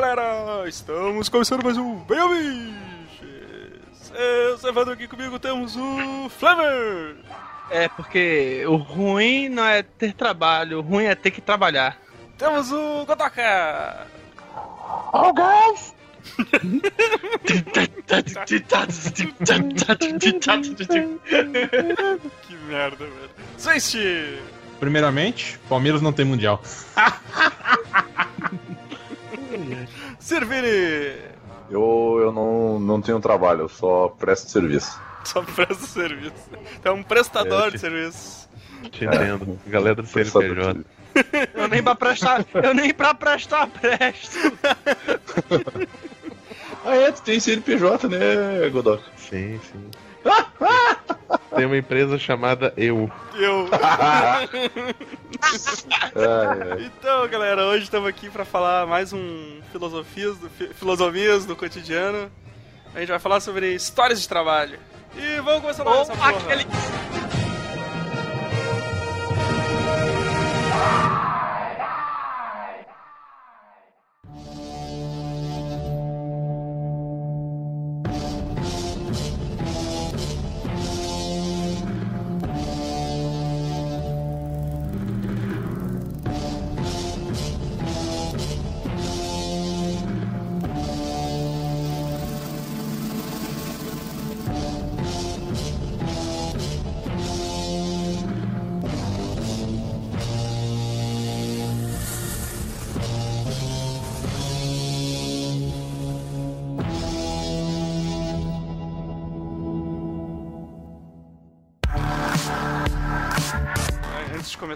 galera! Estamos começando mais um Bem Biches! Eu Evandro aqui comigo temos o Flamer! É, porque o ruim não é ter trabalho, o ruim é ter que trabalhar. Temos o Godoka! Oh, guys! que merda, velho. Primeiramente, Palmeiras não tem mundial. Servini! Eu, eu não, não tenho trabalho, eu só presto serviço. Só presta serviço. É um prestador É, de serviço. Te entendo. Galera do CNPJ. Eu nem pra prestar, eu nem pra prestar presto. Ah, é, tu tem CNPJ, né, Godoka? Sim, sim. Tem uma empresa chamada Eu. Eu. Então, galera, hoje estamos aqui para falar mais um filosofias do, fi- filosofias do cotidiano. A gente vai falar sobre histórias de trabalho. E vamos começar logo essa porra. aquele.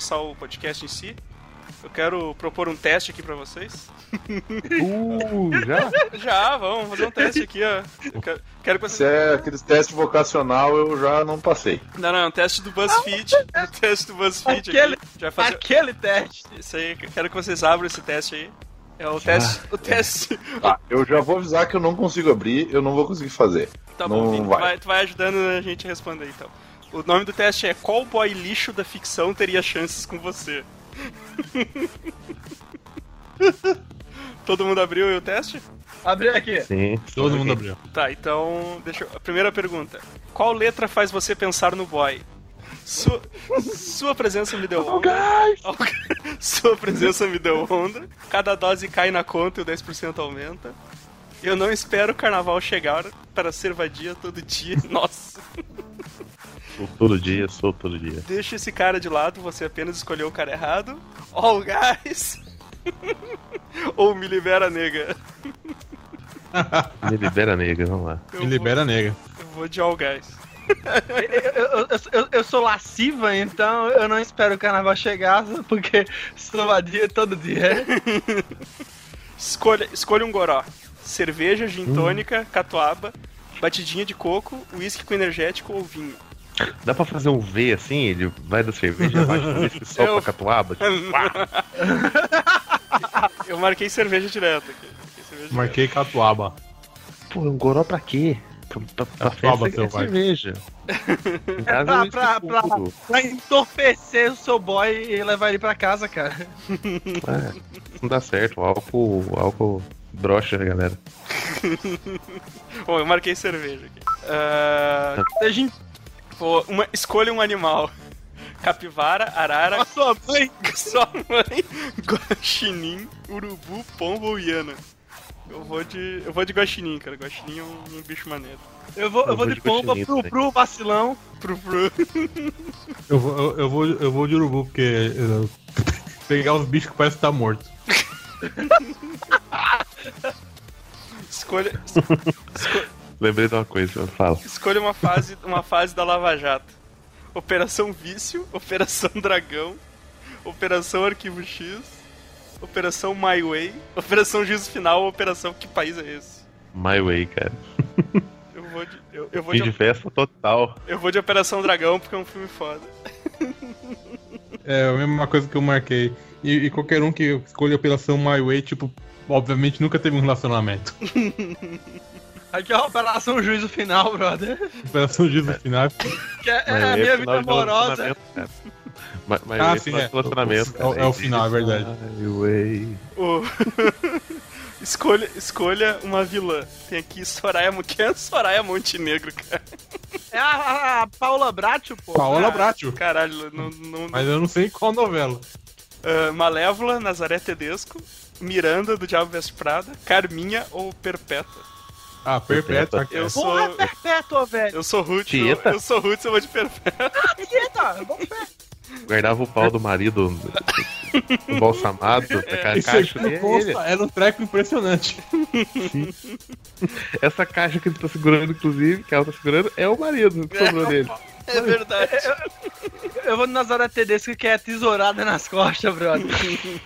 Começar o podcast em si, eu quero propor um teste aqui pra vocês. Uh, já? Já, vamos fazer um teste aqui, ó. Eu quero, quero que Se vocês... é aqueles testes vocacional, eu já não passei. Não, não, um teste do BuzzFeed. Um teste do BuzzFeed Aquele- aqui. Já vai fazer... Aquele teste. Isso aí, quero que vocês abram esse teste aí. É o teste. O teste. Ah, eu já vou avisar que eu não consigo abrir, eu não vou conseguir fazer. Tá Não bom, Vini, tu vai. vai. Tu vai ajudando a gente a responder então. O nome do teste é Qual boy lixo da ficção teria chances com você? Todo mundo abriu o teste? Abri aqui. Sim. Todo mundo abriu. Tá, então. Deixa eu... A primeira pergunta. Qual letra faz você pensar no boy? Sua, sua presença me deu onda. Sua presença me deu onda. Cada dose cai na conta e o 10% aumenta. Eu não espero o carnaval chegar para ser vadia todo dia. Nossa. Sou todo dia, sou todo dia. Deixa esse cara de lado, você apenas escolheu o cara errado. All guys. Ou me libera, nega. Me libera nega, vamos lá. Eu Me libera nega. Vou, eu vou de All guys. Eu- eu- eu sou lasciva, então eu não espero o carnaval chegar, porque sou vadia todo dia. Escolha, escolha um goró. Cerveja, gin tônica, catuaba, batidinha de coco, uísque com energético ou vinho. Dá pra fazer um V assim? Ele vai da cerveja whisky só Eu- pra catuaba? Tipo. Eu marquei cerveja direto aqui. Marquei cerveja Marquei Catuaba. Pô, um goró pra quê? Pra, pra, pra Catuaba, festa é cerveja. Pra- é pra- pra- puro. Pra entorpecer o seu boy e levar ele pra casa, cara. É, não dá certo. O álcool, o álcool brocha, galera. Bom, eu marquei cerveja aqui. Ah, Seja em pô, uma, escolha um animal. Capivara, arara, a sua mãe. sua mãe, guaxinim, urubu, pombo ou hiena. Eu vou de. Eu vou de guaxinim, cara. Guaxinim é um, um bicho maneiro. Eu vou, eu Eu vou de de pomba pro, pro vacilão. Pro, pro. Eu vou, eu, eu vou, eu vou de urubu, porque eu- pegar os bichos que parece que tá morto. Escolha. esco- Lembrei de uma coisa, fala. escolha uma fase, uma fase da Lava Jato. Operação Vício, Operação Dragão, Operação Arquivo X, Operação My Way, Operação Juízo Final, Operação Que País é esse? My Way, cara. Eu vou de, eu, eu vou Fim de de, festa total. eu vou de Operação Dragão porque é um filme foda. É a mesma coisa que eu marquei. E, e qualquer um que escolha a Operação My Way, tipo, obviamente nunca teve um relacionamento. Aqui é a Operação Juízo Final, brother. Operação Juízo Final. Que é, é a aí minha é vida amorosa. Mas, mas Ah, é sim, é. relacionamento, É o- cara. é o final, é verdade. Highway. O... escolha, escolha uma vilã. Tem aqui Soraya... Quem é Soraya Montenegro, cara? É a, a- a Paula Bracho, pô. Paola Ah, Bracho. Caralho, não... não Mas eu não sei qual novela. Ah, Malévola, Nazaré Tedesco, Miranda, do Diabo Veste Prada, Carminha ou Perpétua? Ah, Perpétua. Eu sou... Porra, é perpétua, velho. Eu sou Ruth, eu, Tieta? eu sou Ruth, eu vou de Perpétua. Tieta, eu boto fé. Guardava o pau do marido embalsamado, na ca- Isso caixa. aqui, E nossa, ele- era um treco impressionante. essa caixa que ele tá segurando, inclusive, que ela tá segurando, é o marido que sobrou dele. É verdade. Eu vou no Nazaré Tedesco que é tesourada nas costas, brother.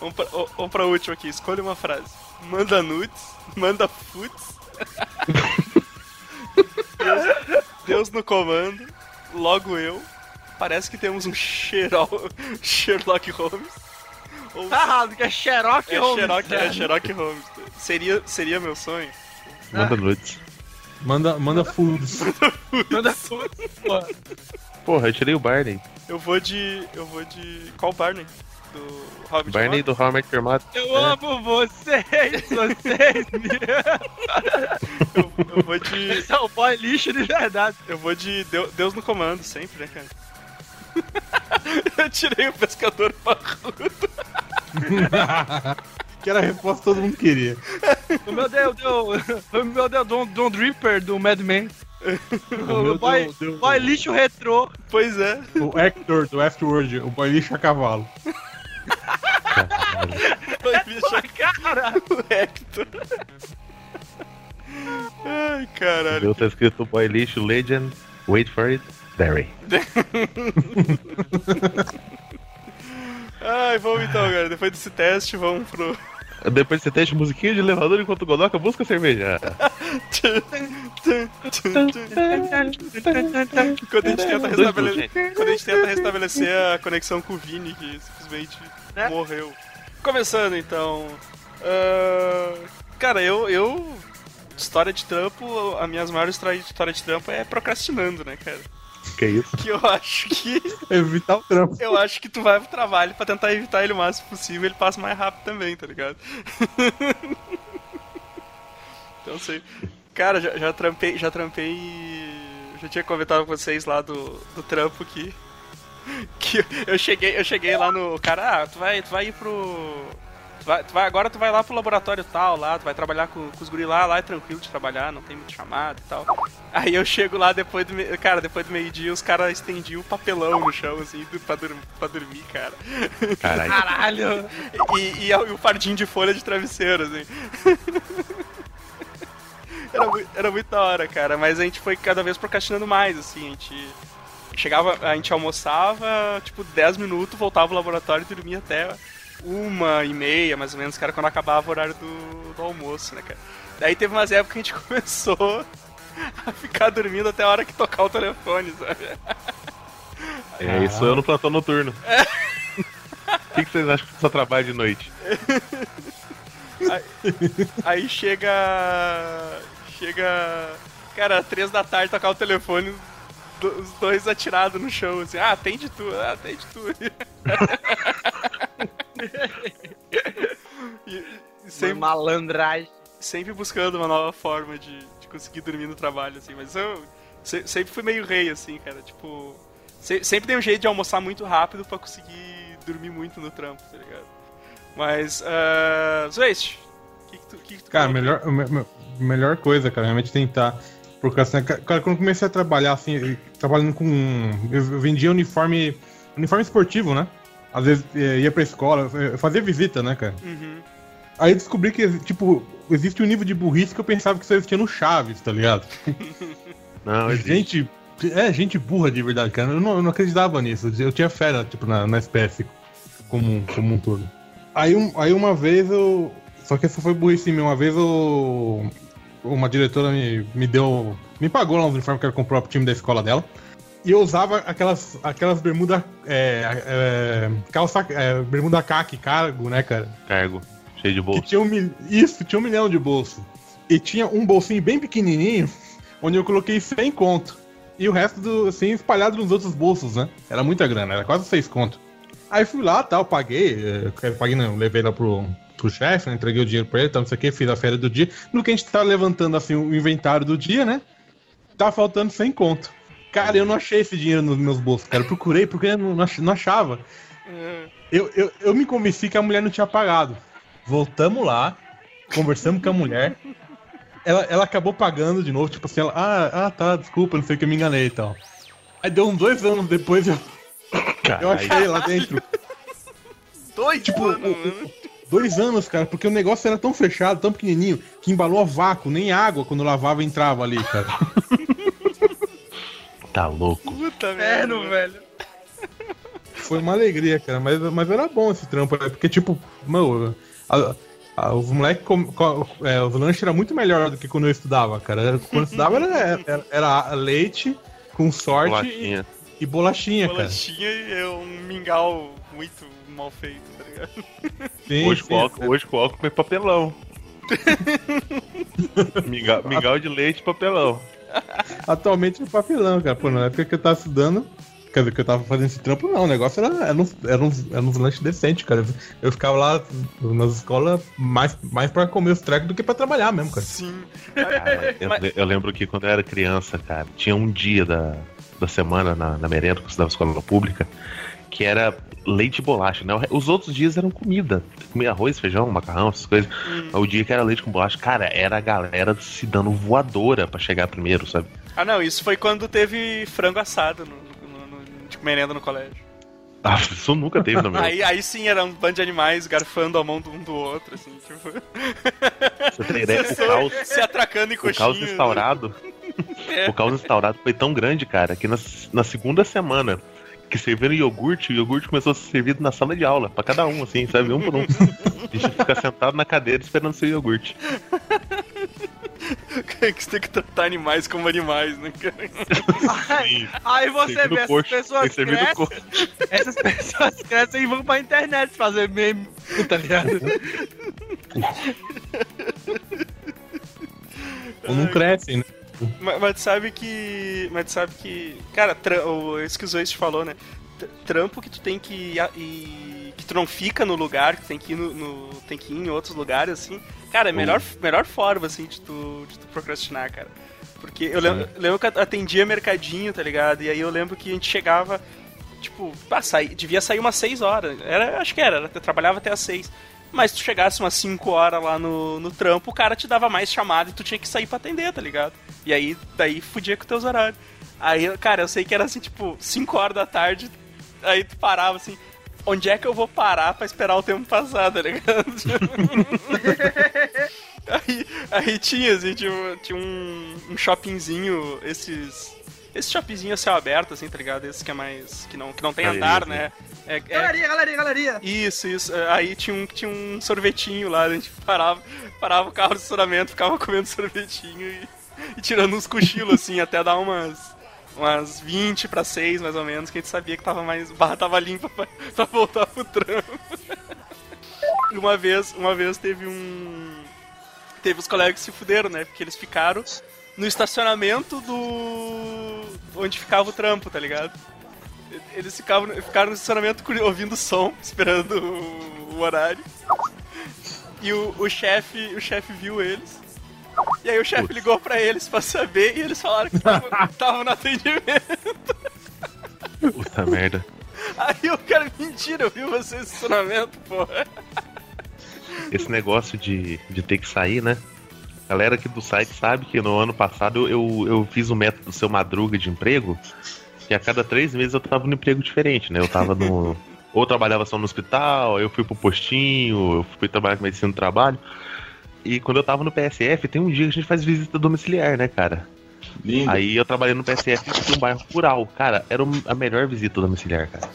Vamos pra, ó, vamos pra última aqui, escolha uma frase. Manda nudes, manda futs. Deus, Deus no comando, logo eu. Parece que temos um Sherlock, Sherlock Holmes. Ou Tá errado, que é Sherlock é Holmes. Sherlock, é. Sherlock Holmes. Seria, seria meu sonho? Manda nudes. Manda, manda foods. Manda tudo, pô. Porra, eu tirei o Barney. Eu vou de. Eu vou de. Qual Barney? Do Hobbit Barney do Your Mother. Eu amo vocês, vocês eu, eu vou de. Esse é o boy lixo de verdade. Eu vou de Deu- Deus no comando, sempre, né, cara? eu tirei o pescador parrudo. que era a resposta que todo mundo queria. O meu Deus, deu. O meu Deus, Don, Don Dripper do Mad Men. O, meu boy, Deus, Deus. boy lixo retrô. Pois é. O Hector do Afterworld, o boy lixo a cavalo. Vai bicho Cara, o Hector. Ai, O caralho. meu tá escrito Boy Lixo Legend. Wait for it. Derry. Ai, vamos então, cara. Depois desse teste, vamos pro. Depois você teste musiquinha de elevador enquanto o Godoka busca cerveja. Quando a gente tenta restabelecer, quando a gente tenta restabelecer a conexão com o Vini, que simplesmente Né? morreu. Começando então. Ah, cara, eu, eu. História de trampo, as minhas maiores histórias de história de trampo é procrastinando, né, cara? Que isso? Que eu acho que. Evitar o trampo. Eu acho que tu vai pro trabalho pra tentar evitar ele o máximo possível, ele passa mais rápido também, tá ligado? então sei. Cara, já, já trampei, já trampei. Já tinha comentado com vocês lá do, do trampo que. Que eu cheguei, eu cheguei lá no. Cara, ah, tu vai, tu vai ir pro. Tu vai, tu vai- agora tu vai lá pro laboratório tal, lá, tu vai trabalhar com, com os guri lá, lá é tranquilo de trabalhar, não tem muito chamado e tal. Aí eu chego lá depois do. me- Cara, depois do meio-dia os caras estendiam o papelão no chão, assim, pra, dur pra dormir, cara. Caralho. caralho. E, e, o fardinho de folha de travesseiro, assim. Era, mui- era muito da hora, cara, mas a gente foi cada vez procrastinando mais, assim, a gente. Chegava, a gente almoçava, tipo, 10 minutos, voltava pro laboratório e dormia até uma e meia, mais ou menos, era quando acabava o horário do, do almoço, né, cara? Daí teve umas épocas que a gente começou a ficar dormindo até a hora que tocar o telefone, sabe? É isso eu no plantão noturno. O que, que vocês acham que só trabalha de noite? Aí chega. Chega. Cara, três da tarde tocar o telefone, os dois atirados no chão, assim, ah, atende tu, ah, atende tu. e, e Sem sempre, malandragem. sempre buscando uma nova forma de, de conseguir dormir no trabalho, assim, mas eu se- sempre fui meio rei, assim, cara, tipo. se- sempre dei um jeito de almoçar muito rápido pra conseguir dormir muito no trampo, tá ligado? Mas, uh, Zwest, o que, que tu. Que que tu Cara, melhor, me- me- melhor coisa, cara, realmente tentar procrastinar. Ca- Cara, quando eu comecei a trabalhar, assim, eu- trabalhando com. Eu vendia uniforme. Uniforme esportivo, né? Às vezes eh, ia pra escola, eu fazia visita, né, cara? Uhum. Aí eu descobri que, tipo, existe um nível de burrice que eu pensava que só existia no Chaves, tá ligado? Não, existe. Gente. É, gente burra de verdade, cara. Eu não, eu não acreditava nisso. Eu tinha fé, tipo, na, na espécie como, um todo. Aí, um- aí uma vez eu. Só que essa foi burrice minha. Uma vez eu. Uma diretora me, me deu. Me pagou lá uns uniformes que ela comprou pro time da escola dela. E eu usava aquelas, aquelas bermuda. É, é, calça. É, bermuda caque, cargo, né, cara? Cargo. Cheio de Que bolsa. tinha um. Isso, tinha um milhão de bolso. E tinha um bolsinho bem pequenininho, onde eu coloquei 100 conto. E o resto, do, assim, espalhado nos outros bolsos, né? Era muita grana, era quase 6 conto. Aí fui lá, tal, paguei, eh, paguei não, levei lá pro, pro chefe, né, entreguei o dinheiro pra ele, tal, não sei o que, fiz a férias do dia. No que a gente tá levantando, assim, o inventário do dia, né? Tá faltando 100 conto. Cara, eu não achei esse dinheiro nos meus bolsos, cara. Eu procurei porque não, não achava. Eu, eu, eu me convenci que a mulher não tinha pagado. Voltamos lá, conversamos com a mulher. Ela, ela acabou pagando de novo, tipo assim, ela, ah, ah, tá, desculpa, não sei o que, eu me enganei e tal. Aí deu uns dois anos depois, eu, eu achei lá dentro. Dois, Tipo, o- o- dois anos, cara, porque o negócio era tão fechado, tão pequenininho, que embalou a vácuo, nem água quando lavava entrava ali, cara. Tá louco. Puta merda. Inferno, mano. velho. Foi uma alegria, cara, mas, mas era bom esse trampo, né? Porque, tipo, mano, a- a- os moleques, é, os lanches eram muito melhor do que quando eu estudava, cara. Quando eu estudava era, era- era leite com sorte e, Bolachinha. e bolachinha, cara. Bolachinha e é um mingau muito mal feito, tá ligado? Sim, Hoje sim. coloco, hoje coloco com papelão. mingau, mingau de leite e papelão. Atualmente é papelão, cara. Pô, na época que eu tava estudando, quer dizer, que eu tava fazendo esse trampo, não. O negócio era, era, uns, era, uns, era uns lanches decentes, cara. Eu ficava lá nas escolas mais, mais pra comer os trecos do que pra trabalhar mesmo, cara. Sim. Cara, eu, Mas- eu lembro que quando eu era criança, cara, tinha um dia da, da semana na, na merenda, que eu estudava escola pública, que era leite e bolacha, né? Os outros dias eram comida. Comia arroz, feijão, macarrão, essas coisas. Hum. Mas o dia que era leite com bolacha, cara, era a galera se dando voadora pra chegar primeiro, sabe? Ah, não, isso foi quando teve frango assado no, no, no- de merenda no colégio. Ah, isso nunca teve no meu. Aí, aí sim era um bando de animais garfando a mão do um do outro, assim, tipo. Você tem ideia, o caos, se atracando em o coxinha. caos instaurado. É. O caos instaurado foi tão grande, cara, que na, na segunda semana que serviram iogurte, o iogurte começou a ser servido na sala de aula, pra cada um, assim, sabe? Um por um. A gente fica sentado na cadeira esperando seu iogurte. que você tem que tratar animais como animais, né, cara? Sim. Aí você vê, essas coxo, pessoas crescem, essas pessoas crescem e vão pra internet fazer meme, tá ligado? Ou não crescem, né? Mas, mas tu sabe que. Mas sabe que. Cara, o, Zoist falou, né? Trampo que tu tem que ir, e que tu não fica no lugar, que tu tem que ir no, no- tem que ir em outros lugares, assim. Cara, é a melhor, melhor forma, assim, de tu, de tu procrastinar, cara. Porque eu lembro, lembro que eu atendia mercadinho, tá ligado? E aí eu lembro que a gente chegava, tipo, ah, saí, devia sair umas 6 horas. Era, acho que era, era, eu trabalhava até as 6. Mas se tu chegasse umas 5 horas lá no, no trampo, o cara te dava mais chamada e tu tinha que sair pra atender, tá ligado? E aí, daí fudia com teus horários. Aí, cara, eu sei que era assim, tipo, 5 horas da tarde, aí tu parava assim, onde é que eu vou parar pra esperar o tempo passar, tá ligado? aí, aí tinha, assim, tinha, tinha um, um shoppingzinho, esses. Esse shoppingzinho céu aberto, assim, tá ligado? Esse que é mais. que não, que não tem Galeria, andar, assim. né? É, é- Galeria, galeria, galeria. isso, isso. Aí tinha um, tinha um sorvetinho lá, a gente parava, parava o carro de estacionamento, ficava comendo sorvetinho e, e tirando uns cochilos, assim, até dar umas, umas 20 para 6, mais ou menos, que a gente sabia que tava mais. barra tava limpa pra, pra voltar pro trampo. E uma vez, uma vez teve um. Teve os colegas que se fuderam, né? Porque eles ficaram no estacionamento do. onde ficava o trampo, tá ligado? Eles ficavam, ficaram no estacionamento ouvindo som, esperando o, o horário. E o, o chefe o chefe viu eles. E aí o chefe ligou pra eles pra saber e eles falaram que estavam no atendimento. Puta merda. Aí o cara, mentira, eu vi você no estacionamento, porra. Esse negócio de, de ter que sair, né? Galera aqui do site sabe que no ano passado eu, eu fiz o método seu madruga de emprego, que a cada três meses eu tava no emprego diferente, né? Eu tava no. Ou trabalhava só no hospital, eu fui pro postinho, eu fui trabalhar com medicina do trabalho. E quando eu tava no PSF, tem um dia que a gente faz visita domiciliar, né, cara? Lindo. Aí eu trabalhei no PSF de um bairro rural. Cara, era um- a melhor visita domiciliar, cara.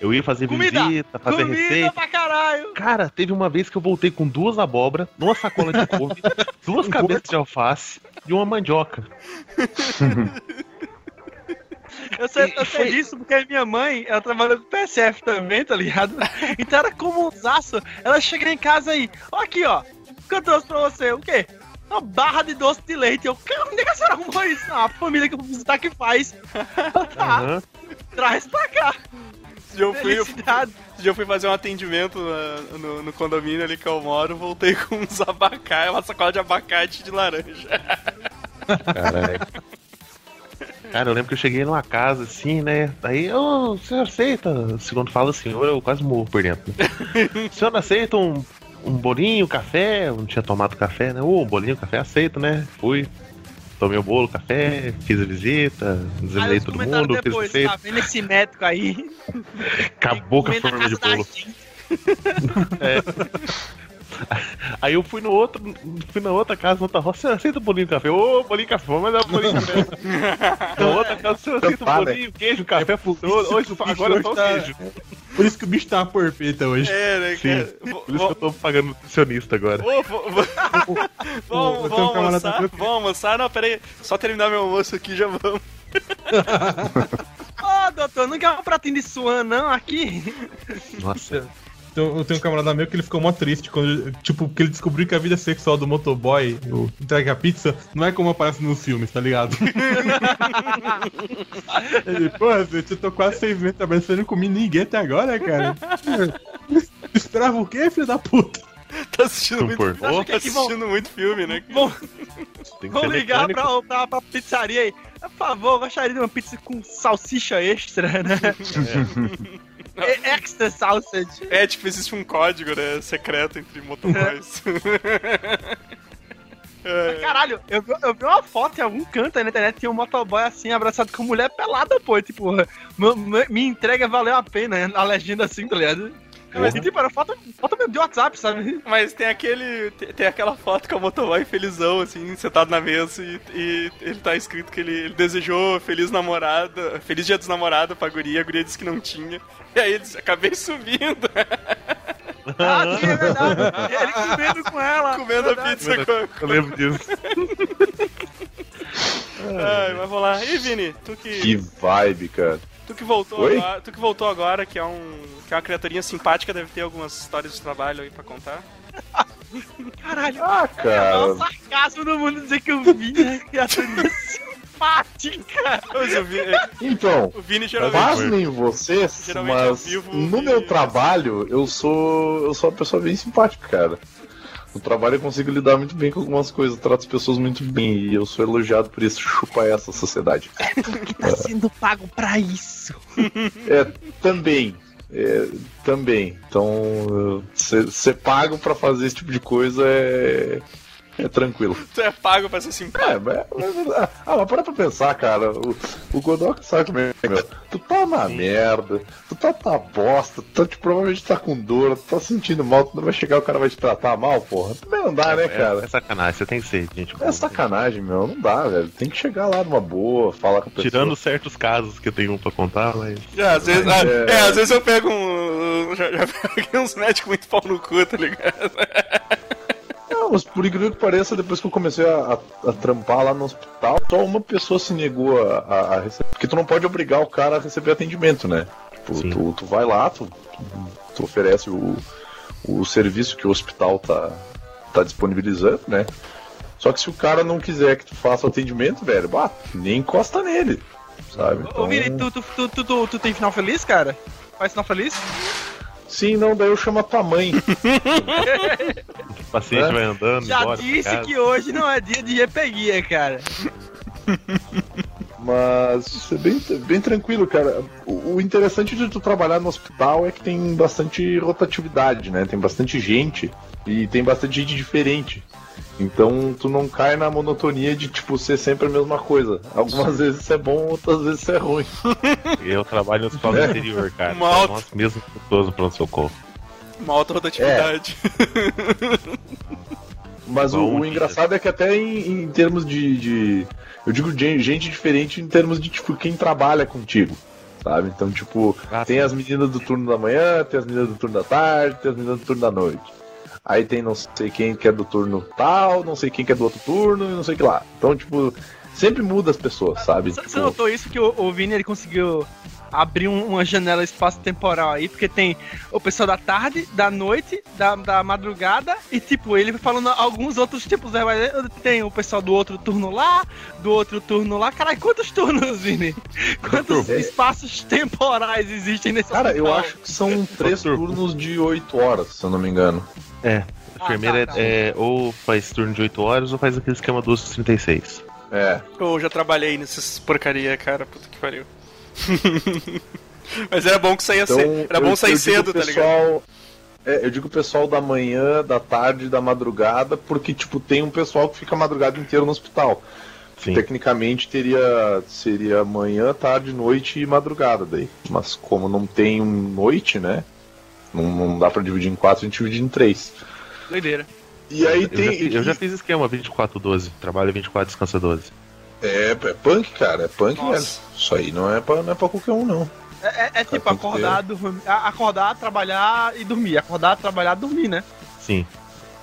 Eu ia fazer Comida! visita, fazer Comida receita. pra caralho. Cara, teve uma vez que eu voltei com duas abóbora, uma sacola de couve, duas cabeças de alface e uma mandioca. Eu sei, eu sei disso porque minha mãe, ela trabalhou com PSF também, tá ligado? Então era como um zaço. Ela chega em casa aí, ó aqui, ó. O que eu trouxe pra você? O quê? uma barra de doce de leite. Eu, cara, onde é que a senhora arrumou isso? Não, a família que eu vou visitar que faz. tá, Aham. traz pra cá. Esse dia eu fui, Felicidade. esse dia eu fui fazer um atendimento na- no, no condomínio ali que eu moro, voltei com uns abacate, uma sacola de abacate de laranja. Caralho. Cara, eu lembro que eu cheguei numa casa assim, né? Aí, ô, o senhor aceita? Segundo fala assim, eu quase morro por dentro. Né? o senhor não aceita um, um bolinho, café? Eu não tinha tomado café, né? Ô, um bolinho, café, aceito, né? Fui. Tomei o bolo, café, fiz a visita, examinei os todo mundo, fiz depois, receita. tá vendo esse médico aí? Acabou com a forma de bolo. gente. Aí eu fui no outro, fui na outra casa, na outra roça, você aceita um bolinho de café? Ô, bolinho de café, vamos dar um bolinho de café. na outra casa, você aceita um Tampar, bolinho, queijo, café, fruto. Hoje, bicho agora é só o hoje tá- queijo. Por isso que o bicho tá uma porpeta hoje. É, né, Sim. cara? Por isso que eu tô pagando nutricionista agora. Ô, vou- vou- Vamos, almoçar, vamos almoçar. Não, peraí, só terminar meu almoço aqui já vamos. Ô, doutor, não quer um pratinho de suan, não, aqui? Nossa. Eu tenho um camarada meu que ele ficou mó triste quando, tipo, que ele descobriu que a vida sexual do motoboy, o entrega a pizza, não é como aparece nos filmes, tá ligado? ele, porra, gente, eu tô quase seis meses trabalhando, você não comi ninguém até agora, cara. Esperava o quê, filho da puta? Tá assistindo Um muito, pornô? tá assistindo muito filme, né? Vou, Tem que vou ser ligar pra, pra, pra pizzaria aí. Por favor, eu gostaria de uma pizza com salsicha extra, né? É. Extra sausage. É, tipo, existe um código, né, secreto entre motoboys. É. Caralho, eu, vi- eu vi uma foto em algum canto aí na internet, tinha um motoboy assim, abraçado com mulher pelada, pô. Tipo, "M- m- minha entrega valeu a pena, a legenda assim, tá ligado? E, tipo, era foto, foto mesmo de WhatsApp, sabe? Mas tem aquele. Tem, tem aquela foto com o motoboy felizão, assim, sentado na mesa e, e ele tá escrito que ele, ele desejou feliz namorada, feliz dia dos namorados pra guria, a guria disse que não tinha. E aí ele disse, acabei subindo, Ah, sim, é verdade. Ele comendo com ela. comendo a verdade. pizza com. Eu lembro disso. Ai, mas vamos lá. E Vini, tu que. Que vibe, cara. Tu que voltou Oi? agora, tu que voltou agora, que é um. que é uma criaturinha simpática, deve ter algumas histórias de trabalho aí pra contar. Caralho. Ah, É o cara. maior sarcasmo do mundo dizer que eu vi, né? Criaturinha simpática. Mas o Vini, Então, o Vini geralmente. pasmem vocês, Geralmente ao mas vivo no e- meu trabalho eu sou eu sou uma pessoa bem simpática, cara. No trabalho eu consigo lidar muito bem com algumas coisas, trato as pessoas muito bem e eu sou elogiado por isso. Chupa essa sociedade. Que tá sendo pago pra isso. É, também. É, também. Então, ser pago pra fazer esse tipo de coisa é, é tranquilo. Tu é pago pra ser simpático. É, mas, mas- ah, mas para pra pensar, cara. O, o Godoka sabe como é, meu. Tu tá na merda, tu tá na bosta, tu tá, tipo, provavelmente tá com dor, tu tá sentindo mal, tu não vai chegar, o cara vai te tratar mal, porra. Também não dá, né, É, cara? é sacanagem, você tem que ser, gente. É sacanagem, meu. Não dá, velho. Tem que chegar lá numa boa, falar com a pessoa. Tirando certos casos que eu tenho um pra contar, mas. É, às vezes, Mas, ah, é- é, às vezes eu pego um. Já, já peguei uns médicos muito pau no cu, tá ligado? Não, mas por incrível que pareça, depois que eu comecei a, a- a trampar lá no hospital, só uma pessoa se negou a, a- a receber. Porque tu não pode obrigar o cara a receber atendimento, né? Tipo, tu, tu vai lá, tu, tu oferece o, o serviço que o hospital tá, tá disponibilizando, né? Só que se o cara não quiser que tu faça o atendimento, velho, bah, nem encosta nele, sabe? Ô, Então, Vini, tu, tu, tu, tu, tu, tu tem final feliz, cara? Faz final feliz? Sim, não, daí eu chamo a tua mãe. O paciente É. vai andando, Já embora. disse que hoje não é dia de GPguia, cara. Mas isso é bem, bem tranquilo, cara. O, o interessante de tu trabalhar no hospital é que tem bastante rotatividade, né? Tem bastante gente e tem bastante gente diferente. Então tu não cai na monotonia de tipo ser sempre a mesma coisa. Algumas vezes isso é bom, outras vezes isso é ruim. Eu trabalho no hospital do É. interior, cara. Uma alta- Nós mesmos pessoas no pronto-socorro. Uma alta rotatividade. Mas o, Bom o dia. engraçado é que até em, em termos de, de- Eu digo de gente diferente em termos de tipo quem trabalha contigo. Sabe? Então, tipo, Ah, tem sim. as meninas do turno da manhã, tem as meninas do turno da tarde, tem as meninas do turno da noite. Aí tem não sei quem que é do turno tal, não sei quem que é do outro turno e não sei o que lá. Então, tipo, sempre muda as pessoas, sabe? Você Tipo, notou isso que o, o Vini ele conseguiu abrir um- uma janela espaço-temporal aí, porque tem o pessoal da tarde, da noite, da, da madrugada, e tipo, ele falando alguns outros tipos, né? Mas Tem o pessoal do outro turno lá, do outro turno lá. Caralho, quantos turnos, Vini? Quantos É. espaços temporais existem nesse Cara, eu acho que são três turnos de 8 horas, se eu não me engano. É, a enfermeira tá, tá. é, é ou faz turno de 8 horas ou faz aquele esquema 1236. É. Eu já trabalhei nessas porcaria, cara. Puta que pariu. Mas era bom que saía Então, cedo. Era bom eu- sair eu cedo, tá ligado? pessoal, É, eu digo pessoal da manhã, da tarde, da madrugada, porque, tipo, tem um pessoal que fica a madrugada inteira no hospital. Sim. Tecnicamente teria seria manhã, tarde, noite e madrugada daí. Mas como não tem um noite, né? Não, não dá pra dividir em quatro, a gente divide em três. Doideira. E aí eu, tem. já, fiz- eu já fiz esquema 24-12. Trabalha 24, descansa 12. É, é punk, cara. É punk, Nossa. velho. Isso aí não é, pra, não é pra qualquer um, não. É, é- é tipo acordar, dormir, acordar, trabalhar e dormir. Acordar, trabalhar, dormir, né? Sim.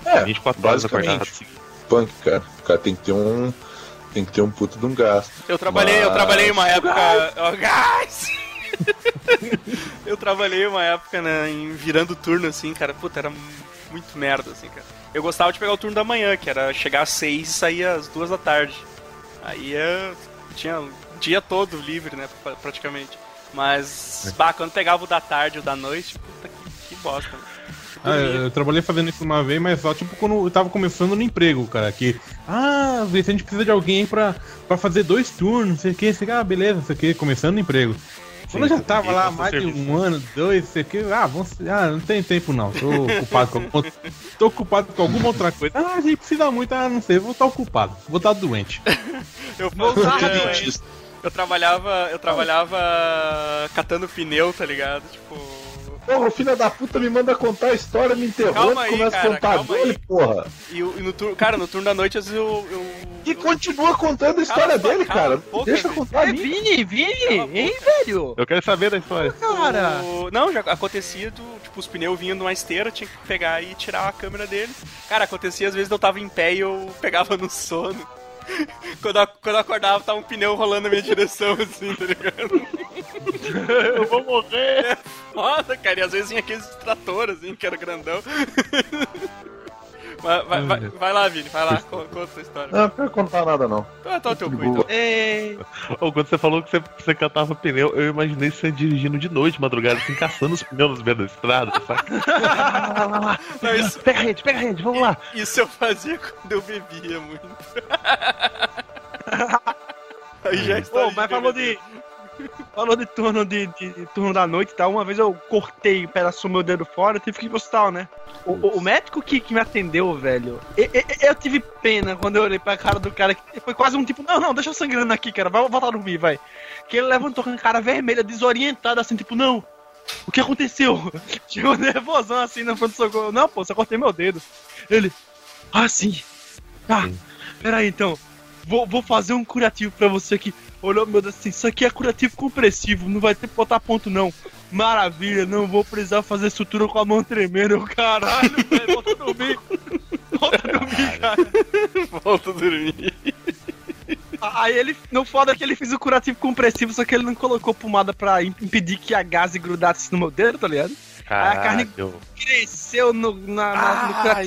É, 24 horas acordado. basicamente. Punk, cara. O cara tem que ter um. Tem que ter um puto de um gasto. Eu trabalhei, eu Mas- trabalhei uma época. Ó, gás! eu trabalhei uma época né, em virando turno, assim, cara. Puta, era muito merda, assim, cara. Eu gostava de pegar o turno da manhã, que era chegar às seis e sair às duas da tarde. Aí eu tinha o dia todo livre, né, pra- praticamente. Mas, bah, quando pegava o da tarde ou da noite, puta que, que bosta. né? Ah, eu trabalhei fazendo isso uma vez, mas só tipo quando eu tava começando no emprego, cara. Que, ah, se a gente precisa de alguém pra, pra fazer dois turnos, não sei o que, sei, que, ah, beleza, não sei o que, começando no emprego. Quando eu já tava lá mais de serviço. um ano, dois, sei o que, ah, vamos, ah, não tem tempo não, tô ocupado com alguma, tô ocupado com alguma outra coisa. Ah, a gente precisa muito, ah, não sei, vou estar ocupado, vou estar doente. Eu, Vou a Dentista. eu trabalhava. Eu trabalhava catando pneu, tá ligado? Tipo. Porra, o filho da puta me manda contar a história, me interrompe, Calma aí, começa cara, a contar calma dele, aí. porra. E, e no turno, cara, no turno da noite às vezes eu. eu E eu- continua contando a história Cala- dele, cala cara. a boca, Deixa eu contar a É minha. Vini, Vini, a boca. hein, velho? Eu quero saber da história. Cara. o- Não, já acontecia do. Tipo, os pneus vinham numa esteira, tinha que pegar e tirar a câmera deles. Cara, acontecia às vezes eu tava em pé e eu pegava no sono. Quando eu, quando eu acordava, tava um pneu rolando na minha direção, assim, tá ligado? Eu vou morrer. Foda, cara, e às vezes vinha aqueles trator, assim, que era grandão. Vai, vai, vai, lá, Vini, vai lá, co- conta a história. Não, não quero contar nada, não. Então, tá o teu cu, então. Ei, Ou quando você falou que você, você catava pneu, eu imaginei você dirigindo de noite, madrugada, assim, caçando os pneus no meio da estrada, saca? Não, isso, Pega a rede, pega a rede, vamos lá. Isso eu fazia quando eu bebia muito. Aí já está. Pô, mas falou de. Falou de turno de, de- de turno da noite e tal. Uma vez eu cortei um pedaço do meu dedo fora, eu tive que ir pro hospital, né? O, o- o médico que, que me atendeu, velho, e- e- eu, tive pena quando eu olhei pra cara do cara que foi quase um tipo, não, não, deixa eu sangrando aqui, cara, vai voltar a dormir, vai. Que ele levantou com a cara vermelha, desorientado, assim, tipo, não, o que aconteceu? Chegou nervosão assim na frente do socorro. Não, pô, só cortei meu dedo. Ele, ah, sim. Tá, peraí então. Vou, vou fazer um curativo pra você aqui. Olhou meu Deus assim, isso aqui é curativo compressivo, não vai ter que botar ponto não. Maravilha, não vou precisar fazer sutura com a mão tremendo. Caralho, velho, volta a dormir. Volta a dormir, cara. Volta a dormir. Aí ele, no foda é que ele fez o curativo compressivo, só que ele não colocou pomada pra im- impedir que a gase grudasse no meu dedo, tá ligado? A carne- Caralho. Cresceu no, na, na- no arrancar.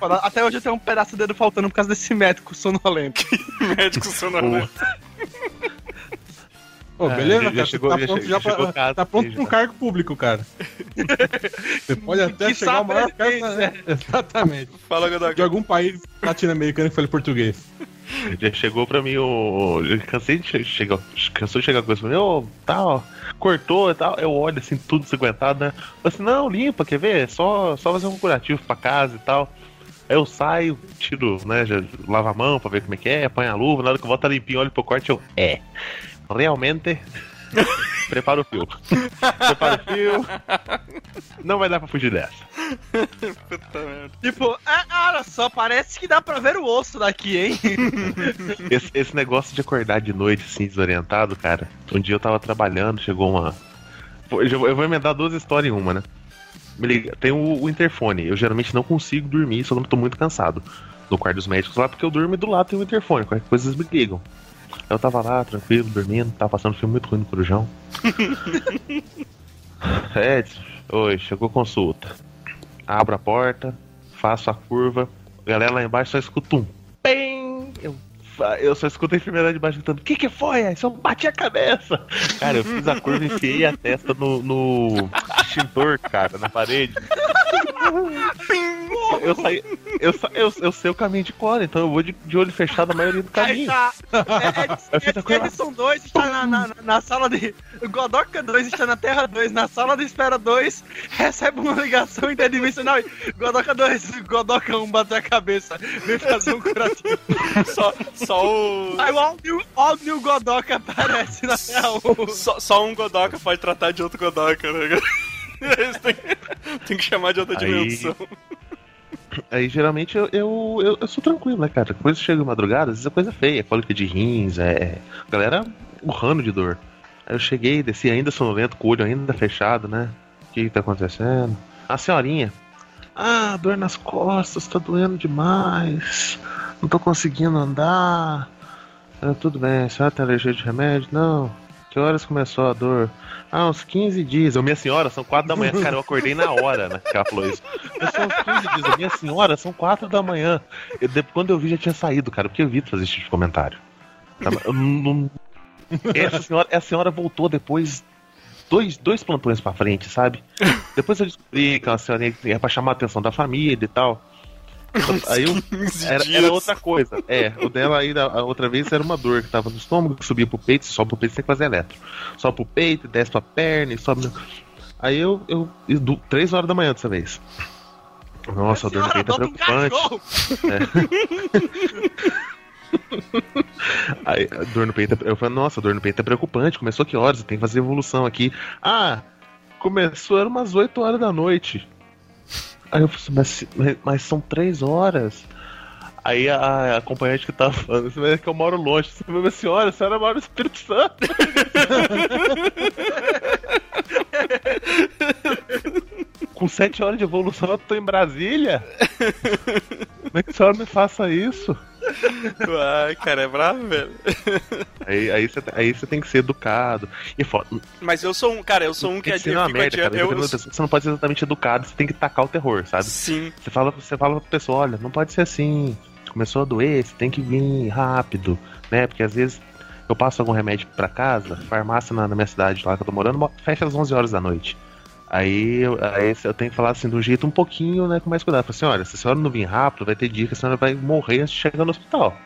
Puta. Até hoje eu tenho um pedaço do dedo faltando por causa desse médico sonolento. Médico sonolento. Pô, Ah, beleza, já cara? chegou- tá já pronto, já já chegou pra, casa tá pronto pra um cargo público, cara. Você pode até Que chegar ao maior cargo. né? Exatamente. Fala, De algum país latino-americano que fale português. Já chegou pra mim o. Cansei de che- chegar. Cansou de chegar com isso pra mim, ô, tal, cortou e tal. Eu olho assim, tudo desaguentado, né? Eu assim, não, limpa, quer ver? Só, só fazer um curativo pra casa e tal. Aí eu saio, tiro, né? Já a mão pra ver como é que é, põe a luva, na hora que eu volto tá limpinho, olho pro corte, eu. É. Realmente. Prepara o fio. Prepara o fio. Não vai dar pra fugir dessa. Puta merda. Tipo, ah, olha só, parece que dá pra ver o osso daqui, hein? Esse, esse negócio de acordar de noite, assim, desorientado, cara. Um dia eu tava trabalhando, chegou uma. Eu vou- emendar duas histórias em uma, né? Me liga, tem o, o interfone. Eu geralmente não consigo dormir, só quando eu tô muito cansado. No quarto dos médicos lá, porque eu durmo e do lado tem o interfone. Qualquer coisa eles me ligam. Eu tava lá, tranquilo, dormindo, tava passando um filme muito ruim no Corujão. Edson, oi, chegou consulta. Abro a porta, faço a curva, a galera lá embaixo só escuta um PEM! Eu, eu só escuto a enfermeira de baixo gritando: O que que foi? Aí eu bati a cabeça. Cara, eu fiz a curva e enfiei a testa no, no extintor, cara, na parede. Eu, saí, eu, sa- eu, eu sei o caminho de cora, então eu vou de, de olho fechado a maioria do Aí caminho. tá. É, é, coisa- Edson 2 está na, na, na sala de. O Godoka 2 está na Terra 2, na sala de espera 2, recebe uma ligação interdimensional. e, Godoka 2, Godoka 1 bateu a cabeça, vem fazer um curativo. Só, só o. Aí o All New, All New Godoka aparece na Terra 1. Só, só um Godoka pode tratar de outro Godoka, né? Tem que chamar de outra Aí- dimensão. Aí geralmente eu, eu, eu, eu sou tranquilo, né, cara? Coisa chega de madrugada, às vezes é coisa feia, cólica de rins, é. A galera urrando de dor. Aí eu cheguei, desci ainda sonolento, com o olho ainda fechado, né? O que, que tá acontecendo? A senhorinha. Ah, dor nas costas, tá doendo demais. Não tô conseguindo andar. Tudo bem, a senhora tem alergia de remédio? Não. Que horas começou a dor? Ah, uns 15 dias. Eu, minha senhora, são 4 da manhã. Cara, eu acordei na hora, né? Que ela falou isso. Eu são uns 15 dias. Eu, minha senhora, são 4 da manhã. Eu, de- quando eu vi, já tinha saído, cara. Porque eu evito fazer esse tipo de comentário. Sabe? Eu não- Essa senhora, essa senhora voltou depois. Dois, dois plantões pra frente, sabe? Depois eu descobri que a senhora ia pra chamar a atenção da família e tal. Aí eu, 15 era, era outra coisa. É, o dela aí, a, outra vez, era uma dor que tava no estômago, que subia pro peito, sobe pro peito, você tem que fazer eletro. Sobe pro peito, desce pra perna, e sobe. no- Aí eu, eu, e do, três horas da manhã dessa vez. Nossa, a dor no peito é preocupante. cachorro! Aí, a dor no peito, é- eu falei, nossa, a dor no peito é preocupante. Começou que horas? Tem que fazer evolução aqui. Ah, começou, era umas 8 horas da noite. Aí eu falei, assim, mas, mas, são 3 horas. Aí a, a acompanhante que tava falando, "Mas é que eu moro longe. Você falou, minha senhora, a senhora mora no Espírito Santo. Com 7 horas de evolução eu tô em Brasília. Como é que a senhora me faça isso? Ai, cara, é bravo, velho. Aí, aí, você, aí você tem que ser educado. E foda, Mas eu sou um, cara, eu sou um que que uma merda, cara. Eu, da pessoa, Você não pode ser exatamente educado, você tem que tacar o terror, sabe? sim, Você fala, você fala pra pessoa, olha, não pode ser assim. Começou a doer, você tem que vir rápido, né? Porque às vezes eu passo algum remédio pra casa, farmácia na, na minha cidade lá que eu tô morando, mo- fecha às 11 horas da noite. Aí eu, aí eu tenho que falar assim, de um jeito um pouquinho, né, com mais cuidado. Falo assim, olha, se a senhora não vir rápido, vai ter dia que a senhora vai morrer antes de chegar no hospital.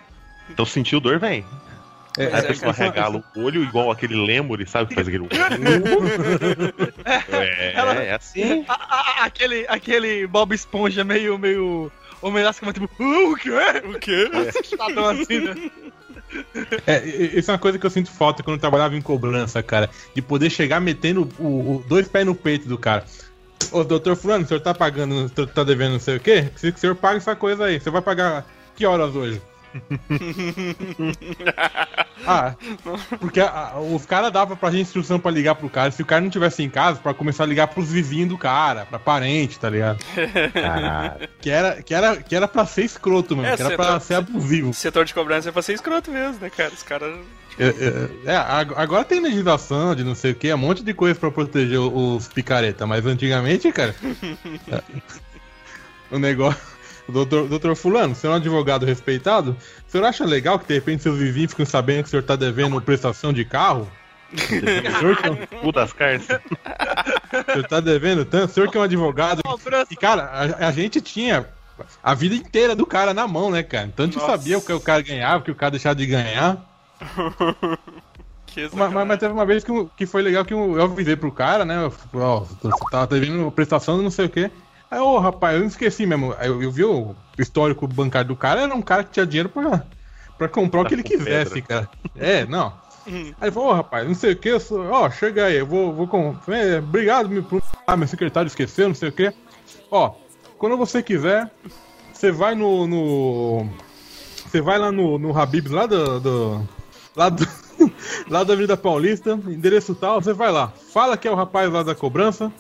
Então sentiu dor, vem. É, Aí a é, pessoa essa- regala o olho igual aquele lemure, sabe? Que faz aquele. é, Ela- é assim. A- a- aquele, aquele Bob Esponja meio, meio. Homem lasca, tipo, "Uh, o quê? o quê? Assustadão assim, né? É, isso é uma coisa que eu sinto falta quando eu trabalhava em cobrança, cara. De poder chegar metendo o, o- dois pés no peito do cara. Ô, doutor Fulano, o senhor tá pagando, tá devendo não sei o quê? Preciso que o senhor pague essa coisa aí. Você vai pagar que horas hoje? ah, porque a- a- os caras davam pra gente instrução pra ligar pro cara. Se o cara não tivesse em casa, pra começar a ligar pros vizinhos do cara, pra parente, tá ligado? Que era, que era, que era pra ser escroto, mano. É, que era você pra tá- ser abusivo. Setor de cobrança é pra ser escroto mesmo, né, cara? Os caras. É, é, é, ag- agora tem legislação de não sei o que, um monte de coisa pra proteger os picareta, mas antigamente, cara. o negócio. Doutor, doutor Fulano, você é um advogado respeitado? O senhor acha legal que de repente seus vizinhos ficam sabendo que o senhor tá devendo prestação de carro? É Cu das carças. o senhor tá devendo tanto? O senhor que é um advogado. E, cara, a, a gente tinha a vida inteira do cara na mão, né, cara? Então a gente Nossa. sabia o que o cara ganhava, o que o cara deixava de ganhar. Mas, mas- mas teve uma vez que, que foi legal que eu, eu avisei pro cara, né? Eu falei, Ó, você tava devendo prestação de não sei o quê. Aí, ô, rapaz, eu não esqueci mesmo. Aí eu, eu vi o histórico bancário do cara, era um cara que tinha dinheiro pra, pra comprar o Tá que ele quisesse, cara. É, não. Hum. Aí ele falou, ô, rapaz, não sei o que, eu sou... ó, chega aí, eu vou, vou com. É, obrigado me por. Ah, meu secretário esqueceu, não sei o que. Ó, quando você quiser, você vai no. no... Você vai lá no, no Habibs, lá do. do- lá do. lá da Avenida Paulista, endereço tal, você vai lá. Fala que é o rapaz lá da cobrança,